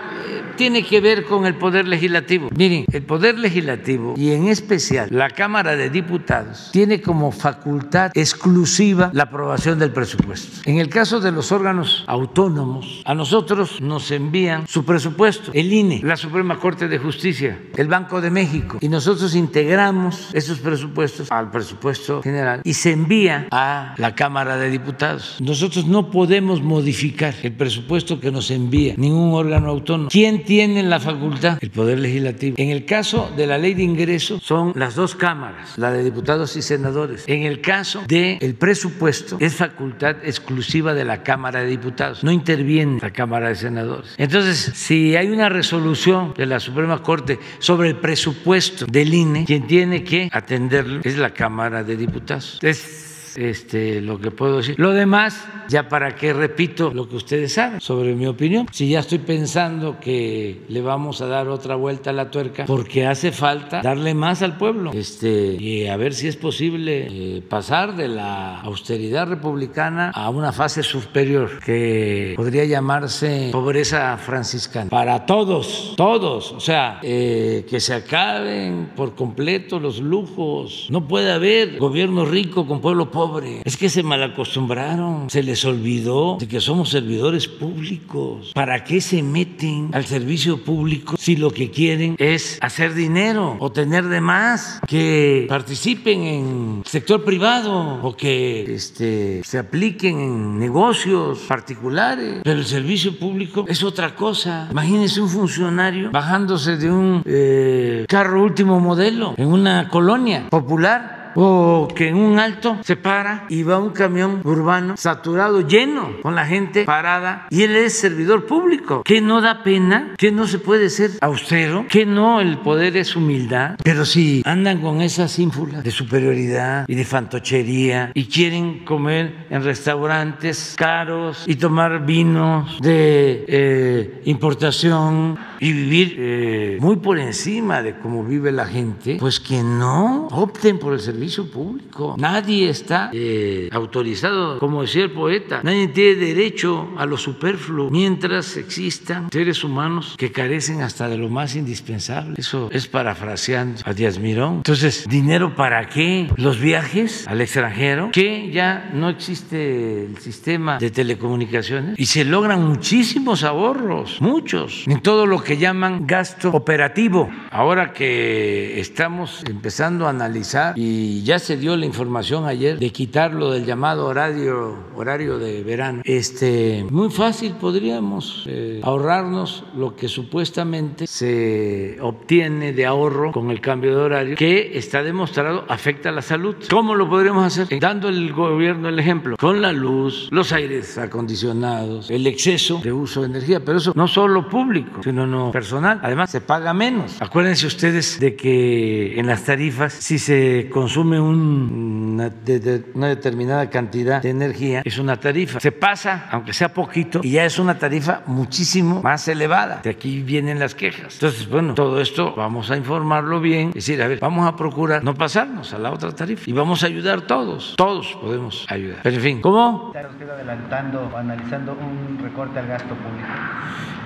tiene que ver con el Poder Legislativo. Miren, el Poder Legislativo y en especial la Cámara de Diputados tiene como facultad exclusiva la aprobación del presupuesto. En el caso de los órganos autónomos, a nosotros nos envían su presupuesto, el INE, la Suprema Corte de Justicia, el Banco de México, y nosotros integramos esos presupuestos al presupuesto general y se envía a la Cámara de Diputados. Nosotros no podemos modificar el presupuesto que nos envía ningún órgano autónomo. ¿Quién tiene la facultad? El Poder Legislativo. En el caso de la ley de ingreso son las dos cámaras, la de diputados y senadores. En el caso del presupuesto es facultad exclusiva de la Cámara de Diputados. No interviene la Cámara de Senadores. Entonces, si hay una resolución de la Suprema Corte sobre el presupuesto del INE, quien tiene que atenderlo es la Cámara de Diputados. Es es este, lo que puedo decir. Lo demás, ya para qué repito lo que ustedes saben sobre mi opinión. Si ya estoy pensando que le vamos a dar otra vuelta a la tuerca, porque hace falta darle más al pueblo este, y a ver si es posible eh, pasar de la austeridad republicana a una fase superior que podría llamarse pobreza franciscana. Para todos, todos. O sea, eh, que se acaben por completo los lujos. No puede haber gobierno rico con pueblo pobre. Es que se malacostumbraron, se les olvidó de que somos servidores públicos. ¿Para qué se meten al servicio público si lo que quieren es hacer dinero o tener de más? Que participen en sector privado o que este, se apliquen en negocios particulares. Pero el servicio público es otra cosa. Imagínense un funcionario bajándose de un eh, carro último modelo en una colonia popular o que en un alto se para y va un camión urbano saturado, lleno, con la gente parada y él es servidor público. Que no da pena, que no se puede ser austero, que no el poder es humildad. Pero si andan con esas ínfulas de superioridad y de fantochería y quieren comer en restaurantes caros y tomar vinos de eh, importación y vivir eh, muy por encima de cómo vive la gente, pues que no opten por el servicio público. Nadie está eh, autorizado, como decía el poeta, nadie tiene derecho a lo superfluo mientras existan seres humanos que carecen hasta de lo más indispensable. Eso es parafraseando a Díaz Mirón. Entonces, ¿dinero para qué? ¿Los viajes al extranjero? Que ya no existe el sistema de telecomunicaciones y se logran muchísimos ahorros, muchos, en todo lo que llaman gasto operativo. Ahora que estamos empezando a analizar y ya se dio la información ayer de quitarlo del llamado horario, horario de verano, este, muy fácil podríamos eh, ahorrarnos lo que supuestamente se obtiene de ahorro con el cambio de horario, que está demostrado afecta a la salud. ¿Cómo lo podríamos hacer? Dando el gobierno el ejemplo, con la luz, los aires acondicionados, el exceso de uso de energía, pero eso no solo público, sino no personal. Además, se paga menos. Acuérdense ustedes de que en las tarifas, si se consume una, determinada cantidad de energía, es una tarifa. Se pasa, aunque sea poquito, y ya es una tarifa muchísimo más elevada. De aquí vienen las quejas. Entonces, bueno, todo esto vamos a informarlo bien. Es decir, a ver, vamos a procurar no pasarnos a la otra tarifa y vamos a ayudar todos. Todos podemos ayudar. Pero en fin, ¿cómo? ¿Está usted adelantando o analizando un recorte al gasto público?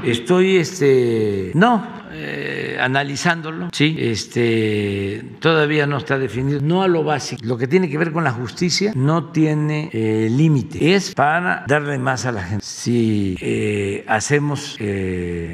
Estoy, este, no, eh, analizándolo, sí, este, todavía no está definido, no lo básico. Lo que tiene que ver con la justicia no tiene eh, límite, es para darle más a la gente. Si eh, hacemos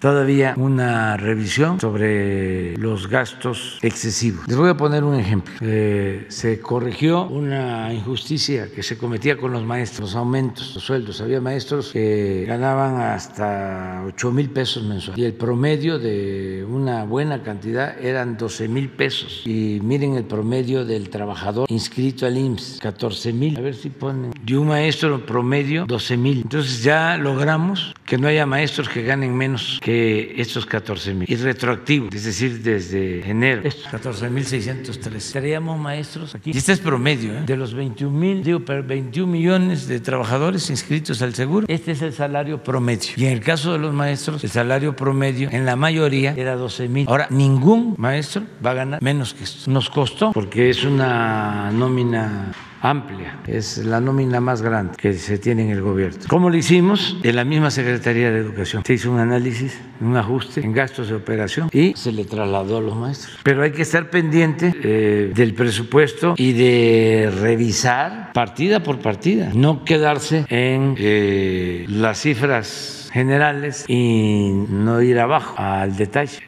todavía una revisión sobre los gastos excesivos, les voy a poner un ejemplo. se corrigió una injusticia que se cometía con los maestros, los aumentos, los sueldos. Había maestros que ganaban hasta 8 mil pesos mensuales y el promedio de una buena cantidad eran 12 mil pesos. Y miren el promedio del trabajador inscrito al IMSS, 14 mil. A ver si ponen. De un maestro promedio, 12 mil. Entonces ya logramos que no haya maestros que ganen menos que estos 14 mil. Y retroactivo, es decir, desde enero. Estos 14 mil 603. Estaríamos maestros aquí. Y este es promedio, ¿eh? de los 21 mil, digo, 21 millones de trabajadores inscritos al seguro. Este es el salario promedio. Y en el caso de los maestros, el salario promedio en la mayoría era 12 mil. Ahora, ningún maestro va a ganar menos que esto. Nos costó porque es una nómina amplia, es la nómina más grande que se tiene en el gobierno. ¿Cómo lo hicimos? En la misma Secretaría de Educación. Se hizo un análisis, un ajuste en gastos de operación y se le trasladó a los maestros. Pero hay que estar pendiente eh, del presupuesto y de revisar partida por partida, no quedarse en eh, las cifras generales y no ir abajo al detalle.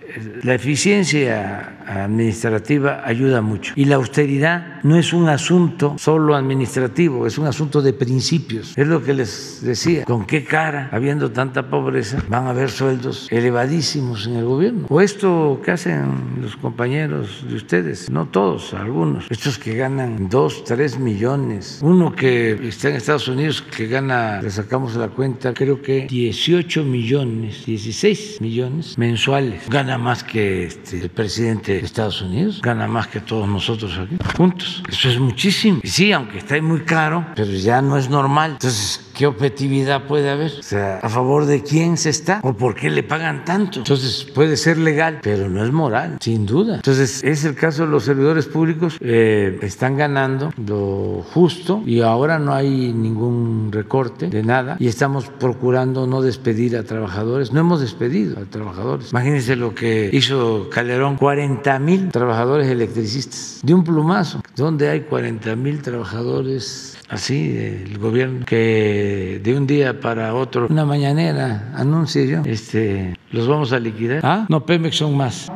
La eficiencia administrativa ayuda mucho y la austeridad no es un asunto solo administrativo, es un asunto de principios. Es lo que les decía, con qué cara, habiendo tanta pobreza, van a haber sueldos elevadísimos en el gobierno. O esto que hacen los compañeros de ustedes, no todos, algunos, estos que ganan 2, 3 millones. Uno que está en Estados Unidos que gana, le sacamos la cuenta, creo que 18 millones, 16 millones mensuales. Gana más que este, el presidente de Estados Unidos, gana más que todos nosotros aquí, juntos. Eso es muchísimo. Y sí, aunque está muy caro, pero ya no es normal. Entonces, ¿qué objetividad puede haber? O sea, ¿a favor de quién se está? ¿O por qué le pagan tanto? Entonces, puede ser legal, pero no es moral, sin duda. Entonces, es el caso de los servidores públicos, eh, están ganando lo justo y ahora no hay ningún recorte de nada y estamos procurando no despedir a trabajadores. No hemos despedido a trabajadores. Imagínense lo que hizo Calderón, 40 mil trabajadores electricistas, de un plumazo. ¿Dónde hay 40 mil trabajadores así el gobierno que de un día para otro una mañanera anuncie yo este los vamos a liquidar ah no Pemex son más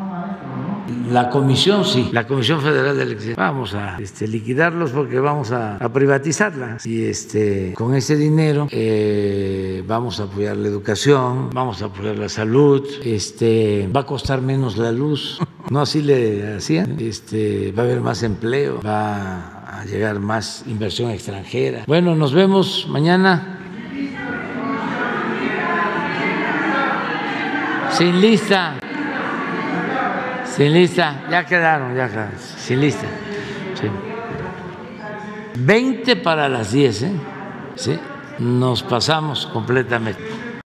la comisión sí, la Comisión Federal de Electricidad. Vamos a este, liquidarlos porque vamos a, privatizarla. Y este, con ese dinero eh, vamos a apoyar la educación, vamos a apoyar la salud, este, va a costar menos la luz. No así le hacían. Este, va a haber más empleo, va a llegar más inversión extranjera. Bueno, nos vemos mañana. Sin lista. Sin lista. Ya quedaron, ya quedaron. Sin lista. Sí. 20 para las 10, ¿eh? Sí. Nos pasamos completamente.